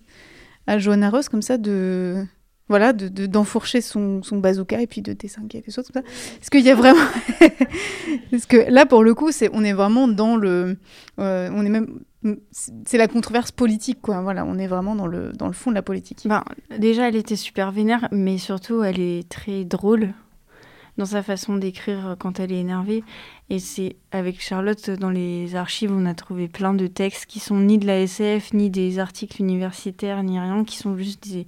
[SPEAKER 4] à Johanna Ross, comme ça, de voilà, de- de- d'enfourcher son, son bazooka et puis de désinguer les autres, Est-ce qu'il y a vraiment... (laughs) Parce que là, pour le coup, c'est, on est vraiment dans le... euh, on est même... C'est la controverse politique, quoi. Voilà, on est vraiment dans le, dans le fond de la politique.
[SPEAKER 7] Ben, déjà, elle était super vénère, mais surtout, elle est très drôle dans sa façon d'écrire quand elle est énervée. Et c'est avec Charlotte, dans les archives, on a trouvé plein de textes qui sont ni de la SF, ni des articles universitaires, ni rien, qui sont juste des.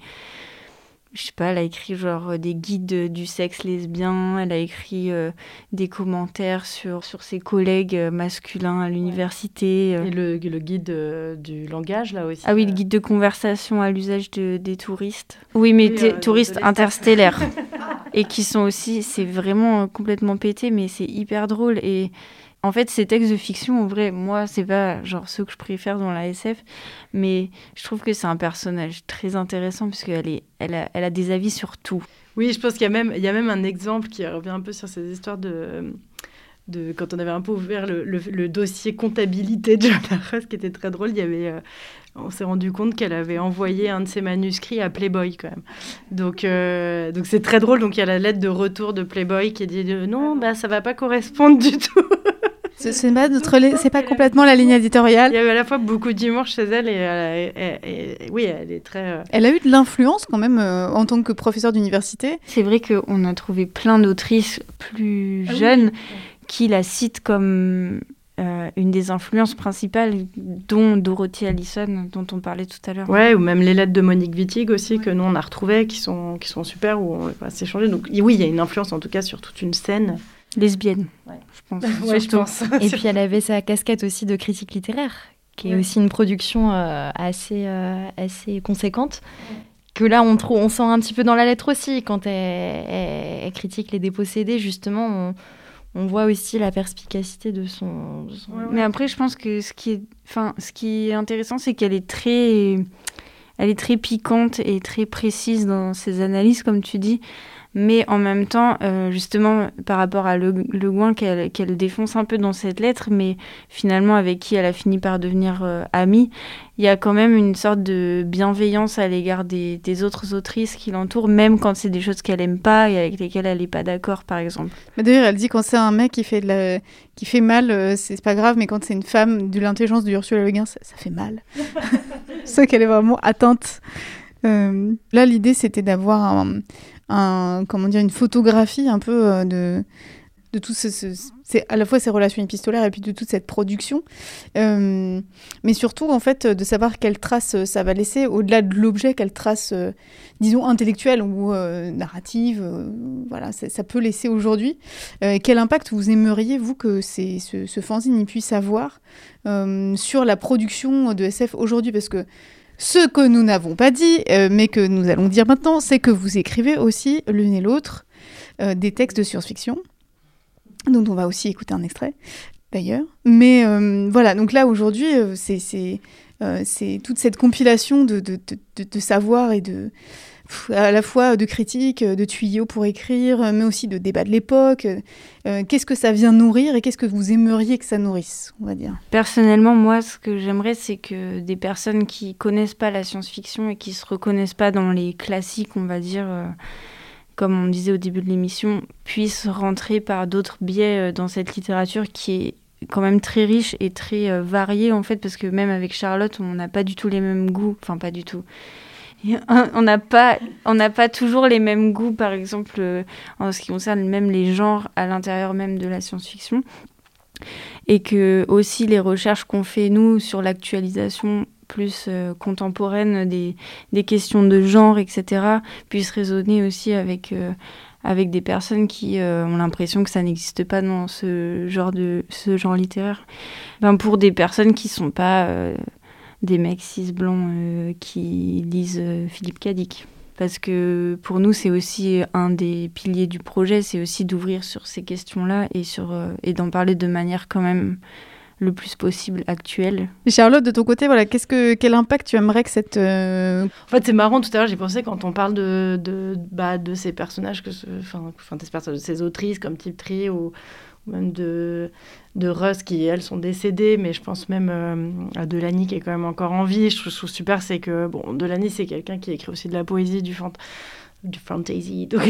[SPEAKER 7] Je sais pas, elle a écrit genre euh, des guides du sexe lesbien, elle a écrit euh, des commentaires sur, sur ses collègues euh, masculins à l'université.
[SPEAKER 5] Et le, le guide euh, du langage, là aussi.
[SPEAKER 7] Ah oui, le guide de conversation à l'usage de- des touristes. Oui, mais
[SPEAKER 5] Oui, euh,
[SPEAKER 7] touristes interstellaires. (laughs) et qui sont aussi, c'est vraiment complètement pété, mais c'est hyper drôle. Et en fait, ces textes de fiction, en vrai, moi, c'est pas genre ceux que je préfère dans la SF, mais je trouve que c'est un personnage très intéressant parce qu'elle est, elle a, elle a des avis sur tout.
[SPEAKER 5] Oui, je pense qu'il y a même, il y a même un exemple qui revient un peu sur ces histoires de, de quand on avait un peu ouvert le, le- le dossier comptabilité de Joanna Russ, qui était très drôle. Il y avait, euh, on s'est rendu compte qu'elle avait envoyé un de ses manuscrits à Playboy quand même. Donc, euh, donc c'est très drôle. Donc il y a la lettre de retour de Playboy qui dit euh, non, bah ça va pas correspondre du tout. (laughs)
[SPEAKER 4] C'est pas, notre li- c'est pas complètement la ligne
[SPEAKER 5] Il
[SPEAKER 4] éditoriale.
[SPEAKER 5] y avait à la fois beaucoup d'humour chez elle et, euh, et- et- et- oui, elle est très. euh,
[SPEAKER 4] Elle a eu de l'influence quand même euh, en tant que professeur d'université.
[SPEAKER 7] C'est vrai qu'on a trouvé plein d'autrices plus
[SPEAKER 5] Ah oui.
[SPEAKER 7] jeunes qui la citent comme euh, une des influences principales, dont Dorothy Allison, dont on parlait tout à l'heure.
[SPEAKER 5] Ouais, ou même les lettres de Monique Wittig aussi, que nous on a retrouvées, qui sont, qui sont super, où on va s'échanger. Donc oui, il y a une influence en tout cas sur toute une scène.
[SPEAKER 7] Lesbienne,
[SPEAKER 5] Ouais.
[SPEAKER 7] je pense. (laughs)
[SPEAKER 5] Ouais, je
[SPEAKER 7] surtout.
[SPEAKER 5] pense.
[SPEAKER 6] Et (laughs) puis elle avait sa casquette aussi de critique littéraire, qui est
[SPEAKER 5] Ouais.
[SPEAKER 6] aussi une production euh, assez, euh, assez conséquente. Que là, on, trou- on sent un petit peu dans la lettre aussi, quand elle, elle- elle critique les dépossédés, justement, on, on voit aussi la perspicacité de son. de son-
[SPEAKER 5] Ouais, ouais.
[SPEAKER 7] Mais après, je pense que ce qui est, enfin, ce qui est intéressant, c'est qu'elle est très, elle est très piquante et très précise dans ses analyses, comme tu dis. Mais en même temps, euh, justement, par rapport à Le, Le Gouin qu'elle défonce un peu dans cette lettre, mais finalement avec qui elle a fini par devenir euh, amie, il y a quand même une sorte de bienveillance à l'égard des, autres autrices qui l'entourent, même quand c'est des choses qu'elle aime pas et avec lesquelles elle n'est pas d'accord, par exemple.
[SPEAKER 4] D'ailleurs, elle dit quand c'est un mec qui fait, de la... qui fait mal, euh, c'est pas grave, mais quand c'est une femme de l'intelligence de Ursula Le Guin, ça, fait mal. (laughs) c'est qu'elle est vraiment atteinte. Là, l'idée, c'était d'avoir un, comment dire, une photographie un peu euh, de, de tout ce, ce- c'est à la fois ces relations épistolaires et puis de toute cette production, Euh, mais surtout en fait de savoir quelle trace euh, ça va laisser au-delà de l'objet, quelle trace, euh, disons intellectuelle ou euh, narrative, voilà, ça, peut laisser aujourd'hui. Quel impact vous aimeriez vous que ce, fanzine puisse avoir sur la production de SF aujourd'hui, parce que ce que nous n'avons pas dit, euh, mais que nous allons dire maintenant, c'est que vous écrivez aussi l'une et l'autre euh, des textes de science-fiction, dont on va aussi écouter un extrait d'ailleurs. Mais euh, voilà, donc là aujourd'hui, c'est toute cette compilation de, de, de, de savoir et de à la fois de critiques, de tuyaux pour écrire, mais aussi de débats de l'époque. qu'est-ce que ça vient nourrir et qu'est-ce que vous aimeriez que ça nourrisse, on va dire?
[SPEAKER 7] Personnellement, moi, ce que j'aimerais, c'est que des personnes qui connaissent pas la science-fiction et qui se reconnaissent pas dans les classiques, on va dire, comme on disait au début de l'émission, puissent rentrer par d'autres biais dans cette littérature qui est quand même très riche et très variée en fait parce que même avec Charlotte on n'a pas du tout les mêmes goûts. Enfin pas du tout (laughs) on n'a pas, pas toujours les mêmes goûts, par exemple, euh, en ce qui concerne même les genres à l'intérieur même de la science-fiction. Et que aussi les recherches qu'on fait, nous, sur l'actualisation plus euh, contemporaine des, des, questions de genre, etc., puissent résonner aussi avec, euh, avec des personnes qui ont l'impression que ça n'existe pas dans ce genre, de, ce genre littéraire. Ben, pour des personnes qui ne sont pas des mecs cis blancs euh, qui lisent euh, Philippe Cadic. Parce que pour nous, c'est aussi un des piliers du projet, c'est aussi d'ouvrir sur ces questions-là et, sur, euh, et d'en parler de manière quand même le plus possible actuelle.
[SPEAKER 4] Charlotte, de ton côté, voilà, qu'est-ce que, quel impact tu aimerais que cette... En
[SPEAKER 5] fait, c'est marrant, tout à l'heure, j'ai pensé quand on parle de, de, bah, de ces personnages, que enfin, de ces autrices comme Tri ou, même de, de Russ qui, elles, sont décédées, mais je pense même euh, à Delany qui est quand même encore en vie. Je trouve, super, c'est que, bon, Delany, c'est quelqu'un qui écrit aussi de la poésie, du, fant du fantasy. (laughs) Donc,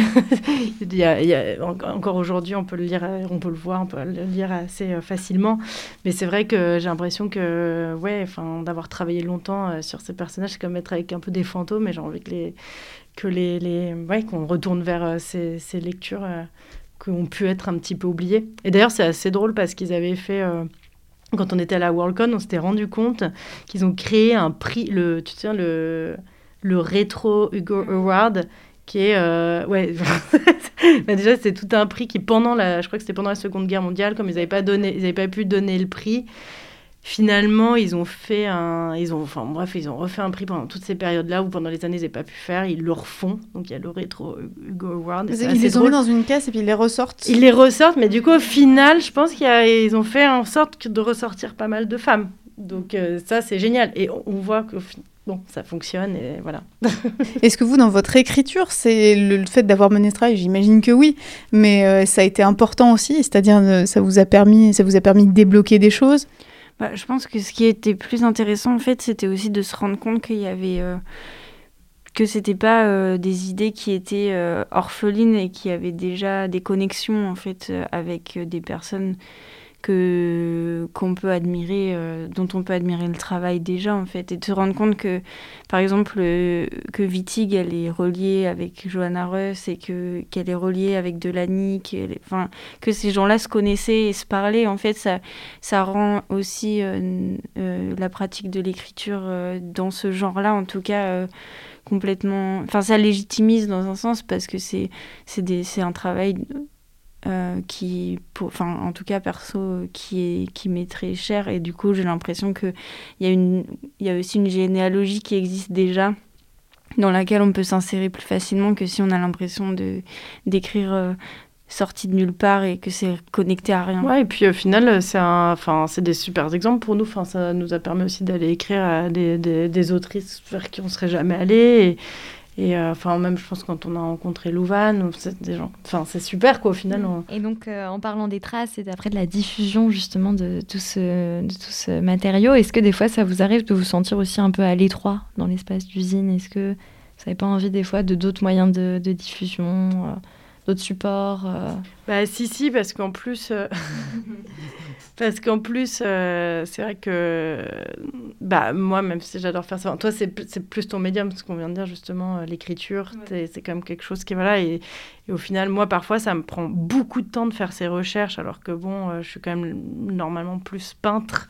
[SPEAKER 5] y a, encore aujourd'hui, on peut le lire, on peut le voir, on peut le lire assez euh, facilement. Mais c'est vrai que j'ai l'impression que, ouais, d'avoir travaillé longtemps euh, sur ces personnages, c'est comme être avec un peu des fantômes, et j'ai envie que les que les, les ouais, qu'on retourne vers ces, ces lectures qui ont pu être un petit peu oubliés. Et d'ailleurs, c'est assez drôle parce qu'ils avaient fait. Euh, quand on était à la Worldcon, on s'était rendu compte qu'ils ont créé un prix, le, tu sais, le, le Retro Hugo Award, qui est. Euh, ouais. (laughs) bah déjà, c'est tout un prix qui, pendant la. Je crois que c'était pendant la Seconde Guerre mondiale, comme ils n'avaient pas, ils pas pu donner le prix, finalement, ils ont fait un, ils ont, enfin bref, ils ont refait un prix pendant toutes ces périodes-là où pendant les années ils n'avaient pas pu faire, ils le refont. Donc il y a le rétro Hugo Award.
[SPEAKER 4] Ils les ont mis dans une caisse et puis ils les ressortent.
[SPEAKER 5] Ils les ressortent, mais du coup au final, je pense qu'ils ont fait en sorte de ressortir pas mal de femmes. Donc euh, ça c'est génial et on, voit que bon, ça fonctionne et voilà. (laughs)
[SPEAKER 4] Est-ce que vous, dans votre écriture, c'est le, fait d'avoir mené ce travail? J'imagine que oui, mais euh, ça a été important aussi, c'est-à-dire euh, ça vous a permis, ça vous a permis de débloquer des choses?
[SPEAKER 7] Bah, je pense que ce qui était plus intéressant, en fait, c'était aussi de se rendre compte qu'il y avait. Euh, que c'était pas euh, des idées qui étaient euh, orphelines et qui avaient déjà des connexions, en fait, avec des personnes que qu'on peut admirer, euh, dont on peut admirer le travail déjà en fait, et de se rendre compte que, par exemple, euh, que Wittig elle est reliée avec Johanna Russ et que qu'elle est reliée avec Delany, enfin que ces gens-là se connaissaient et se parlaient, en fait, ça ça rend aussi euh, la pratique de l'écriture dans ce genre-là, en tout cas complètement, enfin ça légitimise dans un sens parce que c'est c'est un travail euh, qui, enfin, en tout cas perso, qui est qui m'est très cher et du coup j'ai l'impression que il y a une, y a aussi une généalogie qui existe déjà dans laquelle on peut s'insérer plus facilement que si on a l'impression de d'écrire euh, sorti de nulle part et que c'est connecté à rien.
[SPEAKER 5] Ouais, et puis au final, c'est enfin, c'est des super exemples pour nous. Enfin, ça nous a permis aussi d'aller écrire à des, des, des, autrices vers qui on serait jamais allé. Et, euh, enfin, même, je pense, quand on a rencontré Louvain, c'est des gens. Enfin, c'est super, quoi, au final. Mm.
[SPEAKER 6] Et donc, euh, en parlant des traces et après de la diffusion, justement, de tout ce, de tout ce matériau, est-ce que des fois, ça vous arrive de vous sentir aussi un peu à l'étroit dans l'espace d'usine? Est-ce que vous n'avez pas envie, des fois, de d'autres moyens de, de diffusion euh, d'autres supports
[SPEAKER 5] Bah si si parce qu'en plus (laughs) Parce qu'en plus, euh, c'est vrai que bah, moi, même si j'adore faire ça, toi, c'est plus ton médium, ce qu'on vient de dire justement, euh, l'écriture, c'est quand même quelque chose qui. Voilà, et, et, au final, moi, parfois, ça me prend beaucoup de temps de faire ces recherches, alors que bon, euh, je suis quand même normalement plus peintre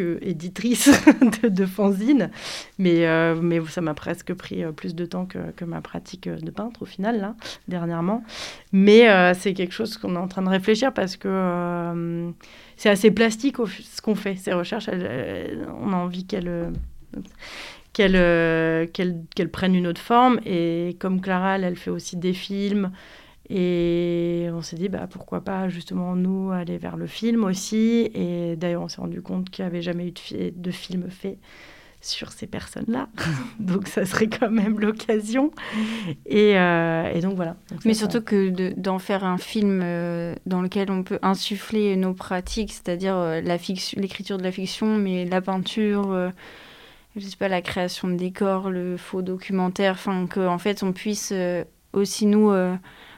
[SPEAKER 5] éditrice (laughs) de, de fanzine. Mais, mais ça m'a presque pris plus de temps que, ma pratique de peintre au final, là, dernièrement. Mais c'est quelque chose qu'on est en train de réfléchir parce que c'est assez plastique ce qu'on fait. Ces recherches, on a envie qu'elles qu'elle, qu'elle, prennent une autre forme. Et comme Clara, elle, fait aussi des films. Et on s'est dit, bah, pourquoi pas justement nous aller vers le film aussi. Et d'ailleurs, on s'est rendu compte qu'il n'y avait jamais eu de, de film fait sur ces personnes-là. (laughs) donc ça serait quand même l'occasion. Et, euh, et, donc voilà.
[SPEAKER 7] Mais surtout que d'en faire un film euh, dans lequel on peut insuffler nos pratiques, c'est-à-dire euh, l'écriture de la fiction, mais la peinture, je sais pas, la création de décors, le faux documentaire, enfin qu'en en fait on puisse aussi nous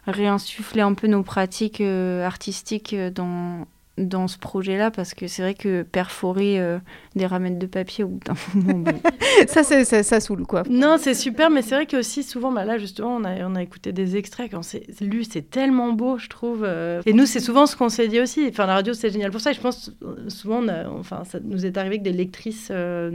[SPEAKER 7] réinsuffler un peu nos pratiques artistiques dans dans ce projet-là parce que c'est vrai que perforer euh, des ramettes de papier au bout d'un (laughs) moment.
[SPEAKER 4] ça, ça, ça, saoule quoi.
[SPEAKER 5] Non, c'est super, mais c'est vrai que aussi souvent, bah là justement, on a, on a écouté des extraits quand c'est lu, c'est tellement beau, je trouve. Euh. Et nous, c'est souvent ce qu'on s'est dit aussi. Enfin, la radio, c'est génial pour ça. Et je pense euh, souvent, enfin, ça nous est arrivé que des lectrices. la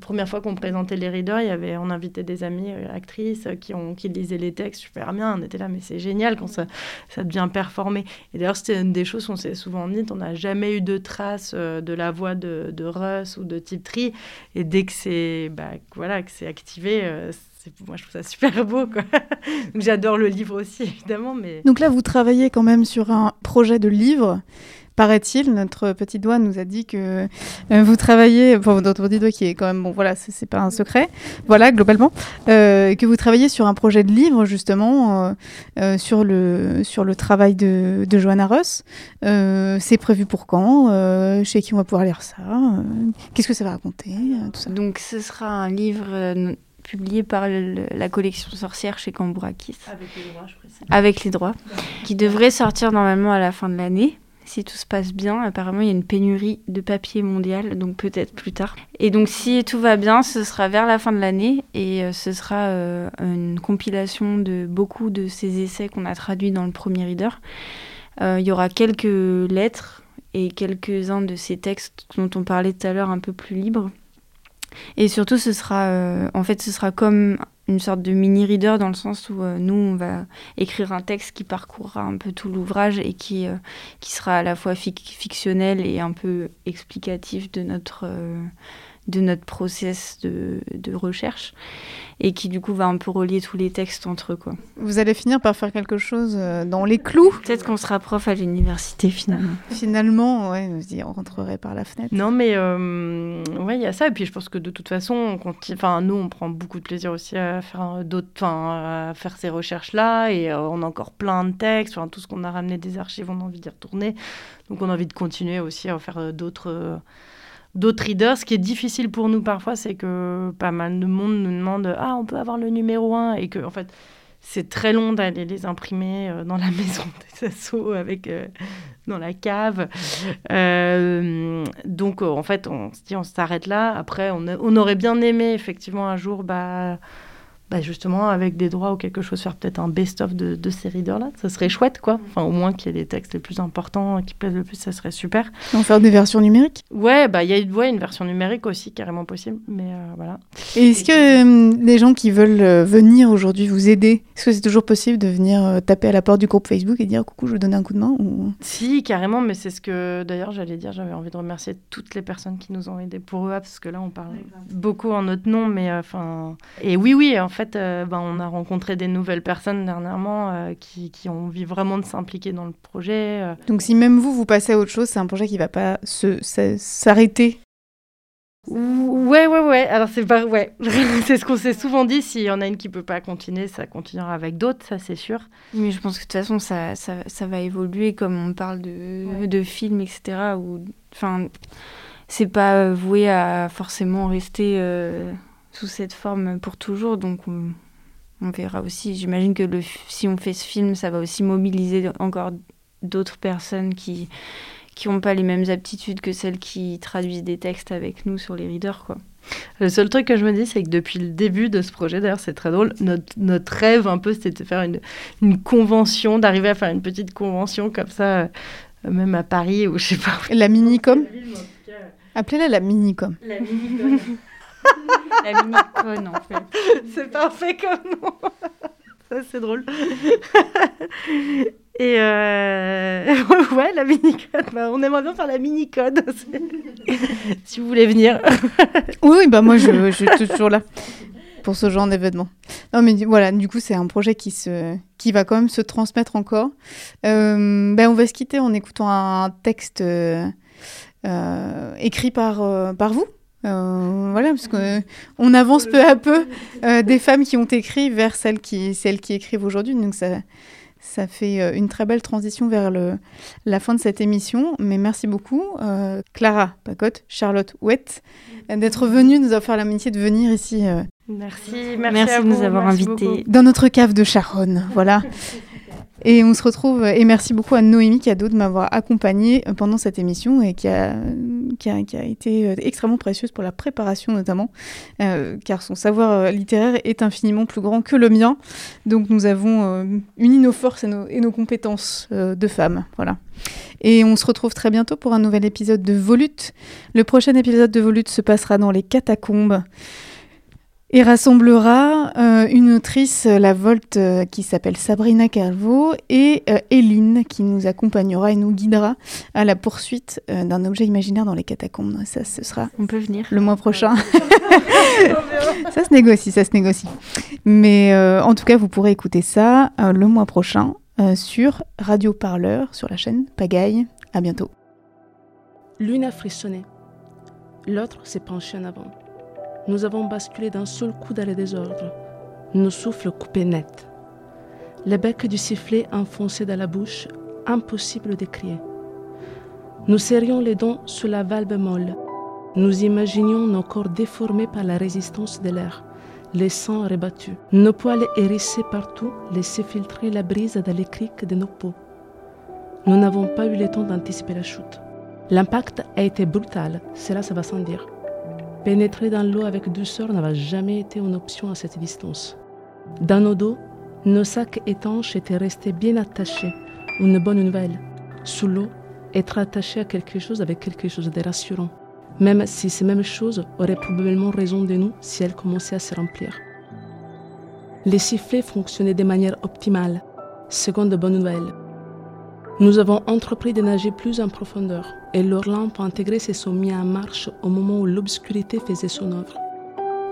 [SPEAKER 5] première fois qu'on présentait les readers, il y avait, on invitait des amies actrices qui ont qui lisaient les textes super bien. On était là, mais c'est génial quand ça, ça devient performé. Et d'ailleurs, c'était une des choses qu'on s'est souvent on n'a jamais eu de traces euh, de la voix de, Russ ou de Tiptree. Et dès que c'est bah, voilà, que activé, euh, moi je trouve ça (laughs) super beau. j'adore le livre aussi, (laughs) évidemment. Mais...
[SPEAKER 4] Donc là, vous travaillez quand même sur un projet de livre paraît-il, notre petit doigt nous a dit que euh, vous travaillez, enfin notre petit doigt qui est quand même, bon voilà, c'est pas un secret, voilà, globalement, euh, que vous travaillez sur un projet de livre justement euh, sur, le, sur le travail de, de Johanna Ross. c'est prévu pour quand? Chez qui on va pouvoir lire ça? Qu'est-ce que ça va raconter tout ça?
[SPEAKER 7] Donc ce sera un livre publié par la collection sorcière chez Cambourakis.
[SPEAKER 5] Avec les droits, je précise.
[SPEAKER 7] Avec les droits, qui devrait sortir normalement à la fin de l'année si tout se passe bien. Apparemment, il y a une pénurie de papier mondial, donc peut-être plus tard. Et donc, si tout va bien, ce sera vers la fin de l'année et euh, ce sera euh, une compilation de beaucoup de ces essais qu'on a traduits dans le premier reader. Euh, il y aura quelques lettres et quelques-uns de ces textes dont on parlait tout à l'heure un peu plus libres. Et surtout, ce sera, en fait, ce sera comme une sorte de mini-reader dans le sens où euh, nous, on va écrire un texte qui parcourra un peu tout l'ouvrage et qui, euh, sera à la fois fictionnel et un peu explicatif de notre, euh, de notre process de, de, recherche et qui du coup va un peu relier tous les textes entre eux. Quoi.
[SPEAKER 4] Vous allez finir par faire quelque chose euh, dans les clous
[SPEAKER 7] Peut-être qu'on sera prof à l'université finalement.
[SPEAKER 4] finalement, ouais, on rentrerait par la fenêtre.
[SPEAKER 5] Non mais euh, ouais, il y a ça et puis je pense que de toute façon, enfin nous on prend beaucoup de plaisir aussi à faire d'autres, à faire ces recherches là et euh, on a encore plein de textes, enfin tout ce qu'on a ramené des archives, on a envie d'y retourner, donc on a envie de continuer aussi à faire d'autres d'autres readers. Ce qui est difficile pour nous parfois, c'est que pas mal de monde nous demande Ah, on peut avoir le numéro 1 et que, en fait, c'est très long d'aller les imprimer euh, dans la (laughs) maison des assos avec euh, dans la cave. Euh, donc en fait, on se dit on s'arrête là. Après, on, on, aurait bien aimé effectivement un jour bah, bah, justement avec des droits ou quelque chose, faire peut-être un best-of de, de, ces readers-là. Ça serait chouette, quoi. Enfin, au moins qu'il y ait des textes les plus importants qui plaisent le plus, ça serait super.
[SPEAKER 4] En faire des versions numériques?
[SPEAKER 5] Ouais, bah il y a ouais, une version numérique aussi, carrément possible. Mais euh, voilà.
[SPEAKER 4] Et est-ce que euh, les gens qui veulent euh, venir aujourd'hui vous aider, est-ce que c'est toujours possible de venir taper à la porte du groupe Facebook et dire coucou, je veux donner un coup de main ou...
[SPEAKER 5] Si, carrément, mais c'est ce que d'ailleurs j'allais dire, j'avais envie de remercier toutes les personnes qui nous ont aidés pour eux, parce que là on parle beaucoup en notre nom, mais enfin. et oui, oui, en fait, fait, euh, ben, on a rencontré des nouvelles personnes dernièrement euh, qui, qui, ont envie vraiment de s'impliquer dans le projet. Euh.
[SPEAKER 4] Donc si même vous, vous passez à autre chose, c'est un projet qui ne va pas s'arrêter
[SPEAKER 5] Ouais, ouais, ouais. Alors, c'est pas. Ouais. (laughs) c'est ce qu'on s'est souvent dit. S'il y en a une qui peut pas continuer, ça continuera avec d'autres, ça, c'est sûr.
[SPEAKER 7] Mais je pense que de toute façon, ça, ça, ça va évoluer comme on parle de, de films, etc. Ou. Enfin. C'est pas voué à forcément rester sous cette forme pour toujours. Donc on, verra aussi. J'imagine que le, si on fait ce film, ça va aussi mobiliser encore d'autres personnes qui qui n'ont pas les mêmes aptitudes que celles qui traduisent des textes avec nous sur les readers. Quoi.
[SPEAKER 5] Le seul truc que je me dis, c'est que depuis le début de ce projet, d'ailleurs c'est très drôle, notre, notre rêve un peu c'était de faire une, une convention, d'arriver à faire une petite convention comme ça, euh, même à Paris ou je sais pas.
[SPEAKER 4] La mini-com Appelez-la la mini-com.
[SPEAKER 5] La mini-com. (laughs)
[SPEAKER 7] La mini-con, en fait. (laughs)
[SPEAKER 5] C'est parfait comme nom. (laughs) Ça, c'est drôle. (laughs) Et euh... ouais, la mini-code. Bah, on aimerait bien faire la mini-code. si vous voulez venir.
[SPEAKER 4] oui, bah moi, je, je, suis toujours là pour ce genre d'événement. Non, mais voilà, du coup, c'est un projet qui, se, qui va quand même se transmettre encore. Euh, ben, on va se quitter en écoutant un texte euh, écrit par, euh, par vous, voilà, parce qu'on avance peu à peu des femmes qui ont écrit vers celles qui, celles qui écrivent aujourd'hui. Donc ça, ça fait euh, une très belle transition vers le, la fin de cette émission. Mais merci beaucoup, euh, Clara Pacotte, Charlotte Ouette, d'être venue nous avoir fait l'amitié de venir ici.
[SPEAKER 5] Euh, merci, merci,
[SPEAKER 7] merci
[SPEAKER 5] à
[SPEAKER 7] de nous avoir invités.
[SPEAKER 4] Dans notre cave de Charonne, voilà. (laughs) Et on se retrouve, et merci beaucoup à Noémie Cadeau de m'avoir accompagnée pendant cette émission et qui a, qui a, été euh, extrêmement précieuse pour la préparation notamment, euh, car son savoir euh, littéraire est infiniment plus grand que le mien. Donc nous avons uni nos forces et nos, et nos compétences de femmes. Voilà. Et on se retrouve très bientôt pour un nouvel épisode de Volute. Le prochain épisode de Volute se passera dans les catacombes et rassemblera euh, une autrice, euh, la Volte, euh, qui s'appelle Sabrina Calvo, et Eline, qui nous accompagnera et nous guidera à la poursuite d'un objet imaginaire dans les catacombes. Ça, ce sera
[SPEAKER 7] On peut venir.
[SPEAKER 4] le mois prochain. (laughs) ça se négocie, ça se négocie. Mais en tout cas, vous pourrez écouter ça le mois prochain sur Radio Parleur, sur la chaîne Pagaille. À bientôt.
[SPEAKER 9] L'une a frissonné, l'autre s'est penchée en avant. Nous avons basculé d'un seul coup dans le désordre, nos souffles coupés net. Le bec du sifflet enfoncé dans la bouche, impossible de crier. Nous serrions les dents sous la valve molle. Nous imaginions nos corps déformés par la résistance de l'air, les sangs rebattus, nos poils hérissés partout laissaient filtrer la brise dans les criques de nos peaux. Nous n'avons pas eu le temps d'anticiper la chute. L'impact a été brutal, cela ça va sans dire. Pénétrer dans l'eau avec douceur n'avait jamais été une option à cette distance. Dans nos dos, nos sacs étanches étaient restés bien attachés. Une bonne nouvelle. Sous l'eau, être attaché à quelque chose avec quelque chose de rassurant. Même si ces mêmes choses auraient probablement raison de nous si elles commençaient à se remplir. Les sifflets fonctionnaient de manière optimale. Seconde bonne nouvelle. Nous avons entrepris de nager plus en profondeur et leurs lampes intégrées se sont mises en marche au moment où l'obscurité faisait son œuvre.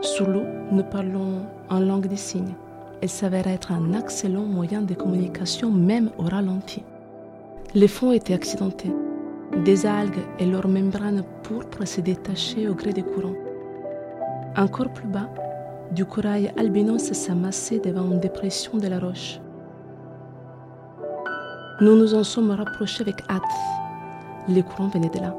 [SPEAKER 9] Sous l'eau, nous parlons en langue des signes. Elle s'avère être un excellent moyen de communication même au ralenti. Les fonds étaient accidentés. Des algues et leurs membranes pourpres se détachaient au gré des courants. Encore plus bas, du corail albinos s'amassait devant une dépression de la roche. Nous nous en sommes rapprochés avec hâte. Les courants venaient de là.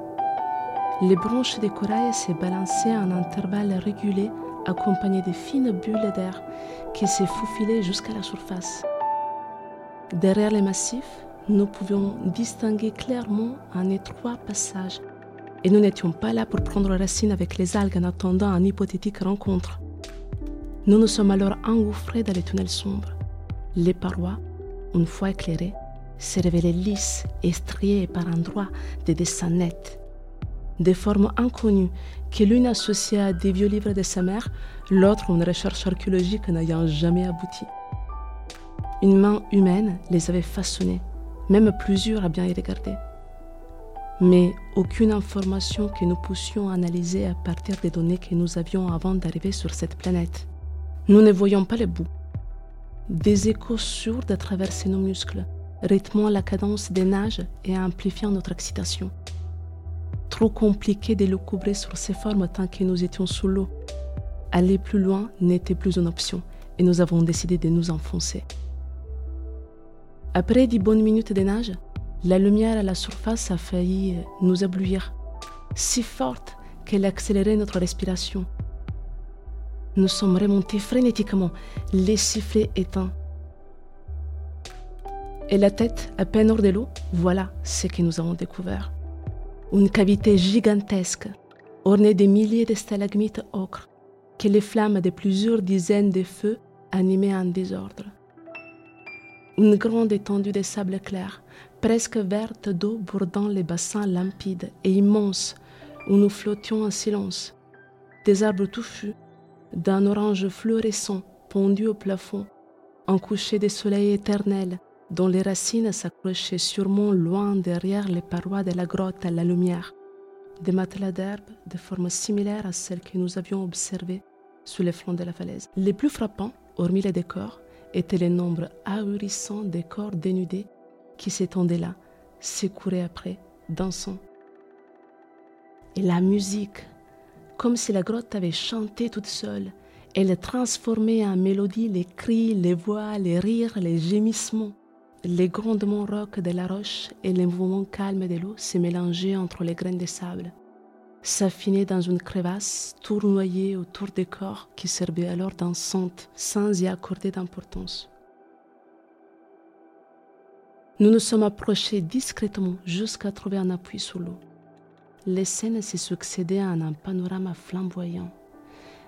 [SPEAKER 9] Les branches des corail se balançaient en intervalles réguliers, accompagnées de fines bulles d'air qui se faufilaient jusqu'à la surface. Derrière les massifs, nous pouvions distinguer clairement un étroit passage, et nous n'étions pas là pour prendre racine avec les algues en attendant une hypothétique rencontre. Nous nous sommes alors engouffrés dans les tunnels sombres. Les parois, une fois éclairées, se révélaient lisses et striées par endroits de dessins nets. Des formes inconnues que l'une associait à des vieux livres de sa mère, l'autre une recherche archéologique n'ayant jamais abouti. Une main humaine les avait façonnées, même plusieurs à bien y regarder. Mais aucune information que nous puissions analyser à partir des données que nous avions avant d'arriver sur cette planète. Nous ne voyions pas le bout. Des échos sourds traversaient nos muscles, rythmant la cadence des nages et amplifiant notre excitation. Trop compliqué de le couvrir sur ces formes tant que nous étions sous l'eau. Aller plus loin n'était plus une option et nous avons décidé de nous enfoncer. Après dix bonnes minutes de nage, la lumière à la surface a failli nous éblouir, si forte qu'elle accélérait notre respiration. Nous sommes remontés frénétiquement, les sifflets éteints, et la tête à peine hors de l'eau, voilà ce que nous avons découvert. Une cavité gigantesque, ornée de milliers de stalagmites ocre, que les flammes de plusieurs dizaines de feux animaient en désordre. Une grande étendue de sable clair, presque verte d'eau bordant les bassins limpides et immenses où nous flottions en silence. Des arbres touffus, d'un orange fluorescent pondu au plafond, un coucher de soleil éternel dont les racines s'accrochaient sûrement loin derrière les parois de la grotte à la lumière, des matelas d'herbe de forme similaire à celles que nous avions observées sous les flancs de la falaise. Les plus frappants, hormis les décors, étaient les nombres ahurissants des corps dénudés qui s'étendaient là, s'écouraient après, dansant. Et la musique, comme si la grotte avait chanté toute seule. Elle transformait en mélodie les cris, les voix, les rires, les gémissements. Les grondements rocs de la roche et les mouvements calmes de l'eau se mélangeaient entre les graines de sable, s'affinaient dans une crevasse, tournoyaient autour des corps qui servaient alors d'enceinte sans y accorder d'importance. Nous nous sommes approchés discrètement jusqu'à trouver un appui sous l'eau. Les scènes se succédaient en un panorama flamboyant.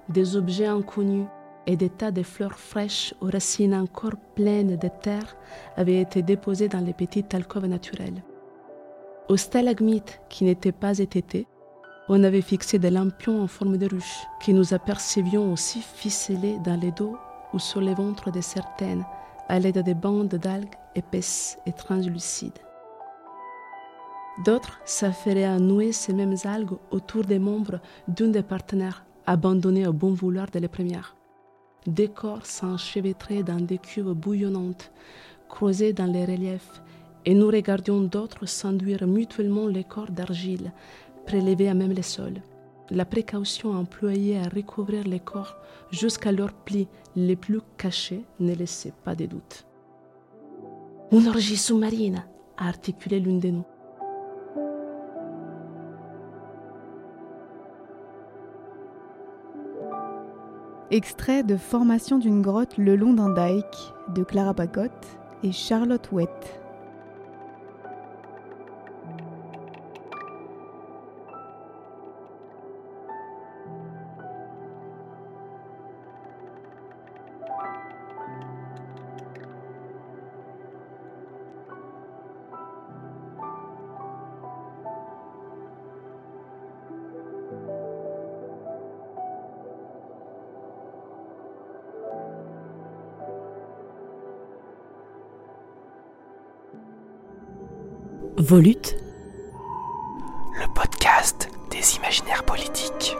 [SPEAKER 9] Des objets inconnus et des tas de fleurs fraîches aux racines encore pleines de terre avaient été déposés dans les petites alcôves naturelles. Aux stalagmites qui n'étaient pas étêtés, on avait fixé des lampions en forme de ruche que nous apercevions aussi ficelés dans les dos ou sur les ventres de certaines à l'aide des bandes d'algues épaisses et translucides. D'autres s'affairaient à nouer ces mêmes algues autour des membres d'une des partenaires abandonnés au bon vouloir de les premières. Des corps s'enchevêtraient dans des cuves bouillonnantes, creusées dans les reliefs, et nous regardions d'autres s'enduire mutuellement les corps d'argile, prélevés à même les sols. La précaution employée à recouvrir les corps jusqu'à leurs plis les plus cachés ne laissait pas de doute. Une orgie sous-marine, a articulé l'une de nous.
[SPEAKER 4] Extrait de Formation d'une grotte le long d'un dike de Clara Pacotte et Charlotte Wett.
[SPEAKER 2] Le podcast des imaginaires politiques.